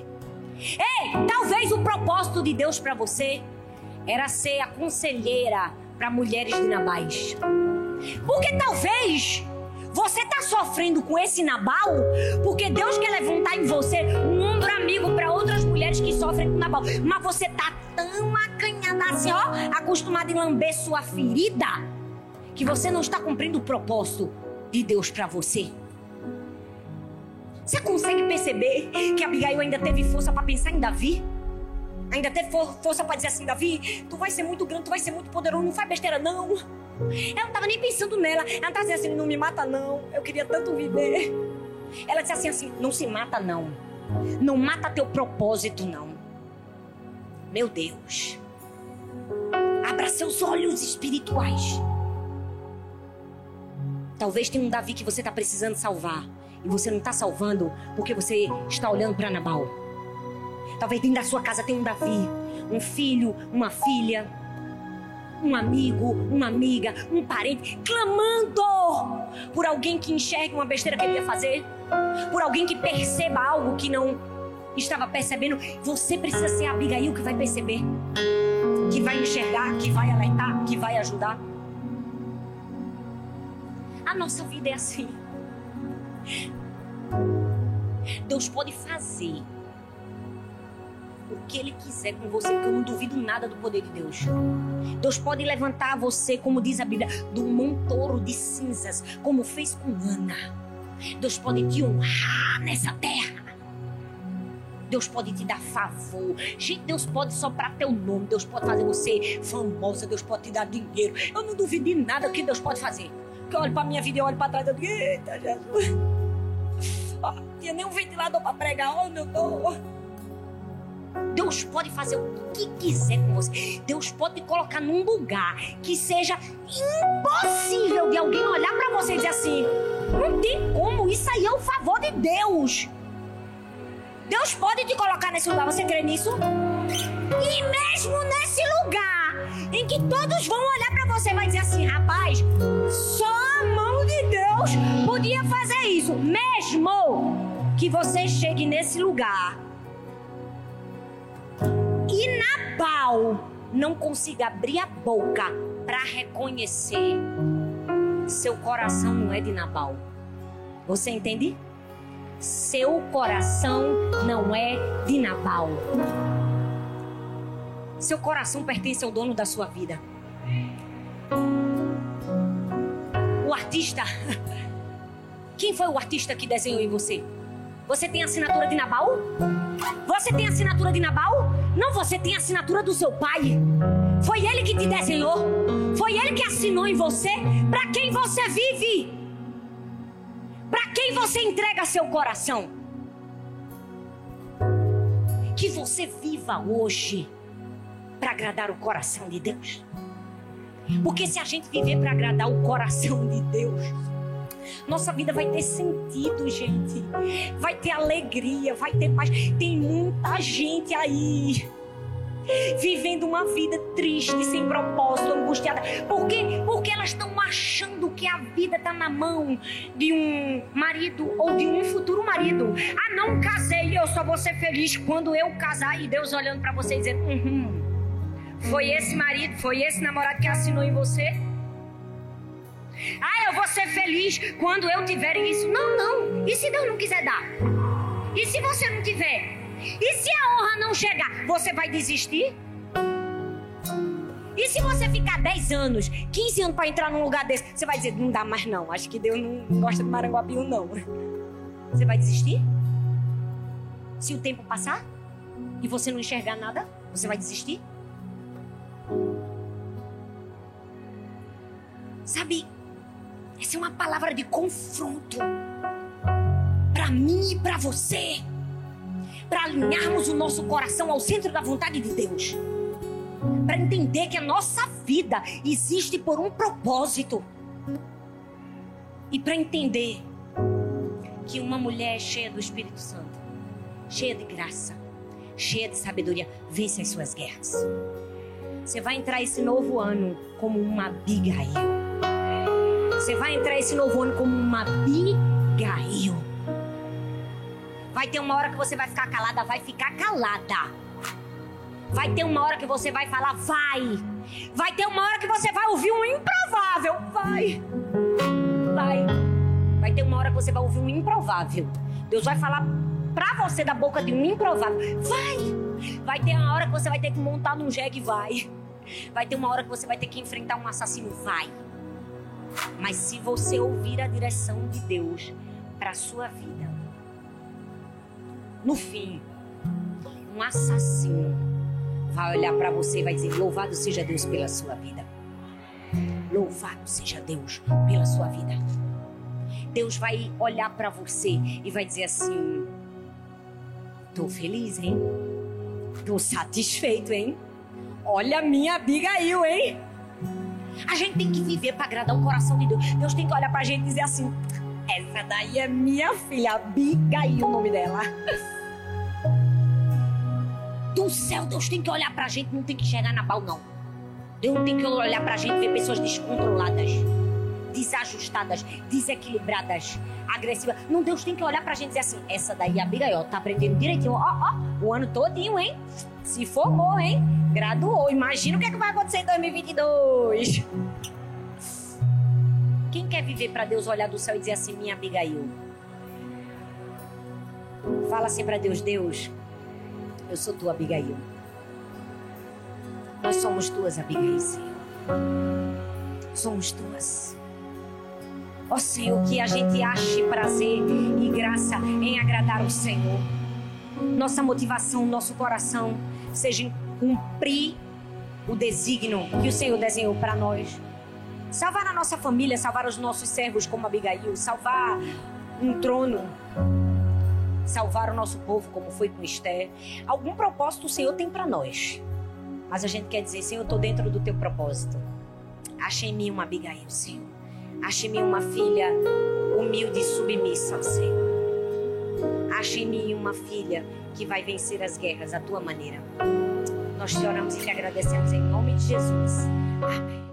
Ei, talvez o propósito de Deus para você era ser a conselheira para mulheres de Nabais. Porque talvez você está sofrendo com esse Nabal porque Deus quer levantar em você um ombro amigo para outras mulheres que sofrem com Nabal. Mas você tá tão acanhada assim, ó, acostumada em lamber sua ferida, que você não está cumprindo o propósito de Deus para você. Você consegue perceber que Abigail ainda teve força para pensar em Davi? Ainda teve força para dizer assim, Davi, tu vai ser muito grande, tu vai ser muito poderoso, não faz besteira não. Ela não estava nem pensando nela. Ela estava dizendo assim, não me mata não, eu queria tanto viver. Ela disse assim, assim, não se mata não. Não mata teu propósito não. Meu Deus. Abra seus olhos espirituais. Talvez tenha um Davi que você está precisando salvar. E você não está salvando porque você está olhando para Nabal. Talvez dentro da sua casa tenha um Davi, um filho, uma filha, um amigo, uma amiga, um parente, clamando por alguém que enxergue uma besteira que ele ia fazer, por alguém que perceba algo que não estava percebendo. Você precisa ser a Abigail que vai perceber, que vai enxergar, que vai alertar, que vai ajudar. A nossa vida é assim. Deus pode fazer o que Ele quiser com você, porque eu não duvido nada do poder de Deus. Deus pode levantar você, como diz a Bíblia, do montouro de cinzas, como fez com Ana. Deus pode te honrar nessa terra. Deus pode te dar favor. Gente, Deus pode soprar teu nome. Deus pode fazer você famosa. Deus pode te dar dinheiro. Eu não duvido de nada que Deus pode fazer. Porque eu olho para minha vida e olho para trás e digo, eita, Jesus. Tinha nem um ventilador para pregar. Oh, meu Deus. Deus pode fazer o que quiser com você. Deus pode te colocar num lugar que seja impossível de alguém olhar para você e dizer assim: não tem como, isso aí é o favor de Deus. Deus pode te colocar nesse lugar, você crê nisso? E mesmo nesse lugar em que todos vão olhar para você, vai dizer assim: rapaz, só a mão de Deus podia fazer isso. Mesmo que você chegue nesse lugar e Nabal não consiga abrir a boca para reconhecer, seu coração não é de Nabal. Você entende? Seu coração não é de Nabal. Seu coração pertence ao dono da sua vida. O artista. Quem foi o artista que desenhou em você? Você tem assinatura de Nabal? Você tem assinatura de Nabal? Não, você tem assinatura do seu pai. Foi ele que te desenhou. Foi ele que assinou em você. Para quem você vive? Para quem você entrega seu coração? Que você viva hoje para agradar o coração de Deus. Porque se a gente viver para agradar o coração de Deus, nossa vida vai ter sentido, gente. Vai ter alegria, vai ter paz. Tem muita gente aí vivendo uma vida triste, sem propósito, angustiada. Por quê? Porque elas estão achando que a vida está na mão de um marido ou de um futuro marido. Ah, não casei, eu só vou ser feliz quando eu casar. E Deus olhando para você e dizendo: uhum, foi esse marido, foi esse namorado que assinou em você. Ah, eu vou ser feliz quando eu tiver isso. Não, não. E se Deus não quiser dar? E se você não tiver? E se a honra não chegar, você vai desistir? E se você ficar 10 anos, 15 anos para entrar num lugar desse, você vai dizer, não dá mais não. Acho que Deus não gosta de Maranguapiu, não. Você vai desistir? Se o tempo passar e você não enxergar nada, você vai desistir? Sabe, essa é uma palavra de confronto para mim e para você. para alinharmos o nosso coração ao centro da vontade de Deus. Para entender que a nossa vida existe por um propósito. E para entender que uma mulher cheia do Espírito Santo, cheia de graça, cheia de sabedoria, vence as suas guerras. Você vai entrar esse novo ano como uma Abigail. Você vai entrar esse novo ano como uma Abigail. Vai ter uma hora que você vai ficar calada, vai ficar calada. Vai ter uma hora que você vai falar, vai. Vai ter uma hora que você vai ouvir um improvável, vai. Vai. Vai ter uma hora que você vai ouvir um improvável. Deus vai falar pra você da boca de um improvável. Vai! Vai ter uma hora que você vai ter que montar num jegue, vai. Vai ter uma hora que você vai ter que enfrentar um assassino, vai. Mas se você ouvir a direção de Deus para sua vida, no fim, um assassino vai olhar para você e vai dizer: Louvado seja Deus pela sua vida. Louvado seja Deus pela sua vida. Deus vai olhar para você e vai dizer assim: Tô feliz, hein? Tô satisfeito, hein? Olha a minha Abigail, hein? A gente tem que viver para agradar o coração de Deus. Deus tem que olhar pra gente e dizer assim: essa daí é minha filha, Abigail, o nome dela. Do céu, Deus tem que olhar pra gente, não tem que chegar na pau, não. Deus tem que olhar pra gente e ver pessoas descontroladas desajustadas, desequilibradas, agressivas. Não, Deus tem que olhar pra gente e dizer assim: essa daí, a Abigail, tá aprendendo direitinho. Ó, ó, o ano todinho, hein? Se formou, hein? Graduou. Imagina o que, é que vai acontecer em 2022. Quem quer viver para Deus olhar do céu e dizer assim: minha Abigail? Fala assim para Deus: Deus, eu sou tua Abigail. Nós somos tuas Abigail, Senhor. Somos tuas. Ó oh, Senhor, que a gente ache prazer e graça em agradar o Senhor. Nossa motivação, nosso coração seja cumprir o desígnio que o Senhor desenhou para nós. Salvar a nossa família, salvar os nossos servos como Abigail, salvar um trono, salvar o nosso povo como foi com Esther. Algum propósito o Senhor tem para nós. Mas a gente quer dizer, Senhor, eu estou dentro do teu propósito. Ache em mim uma Abigail, Senhor. Ache em mim uma filha humilde e submissa, Senhor. Ache em mim uma filha que vai vencer as guerras, à tua maneira. Nós te oramos e te agradecemos em nome de Jesus. Amém.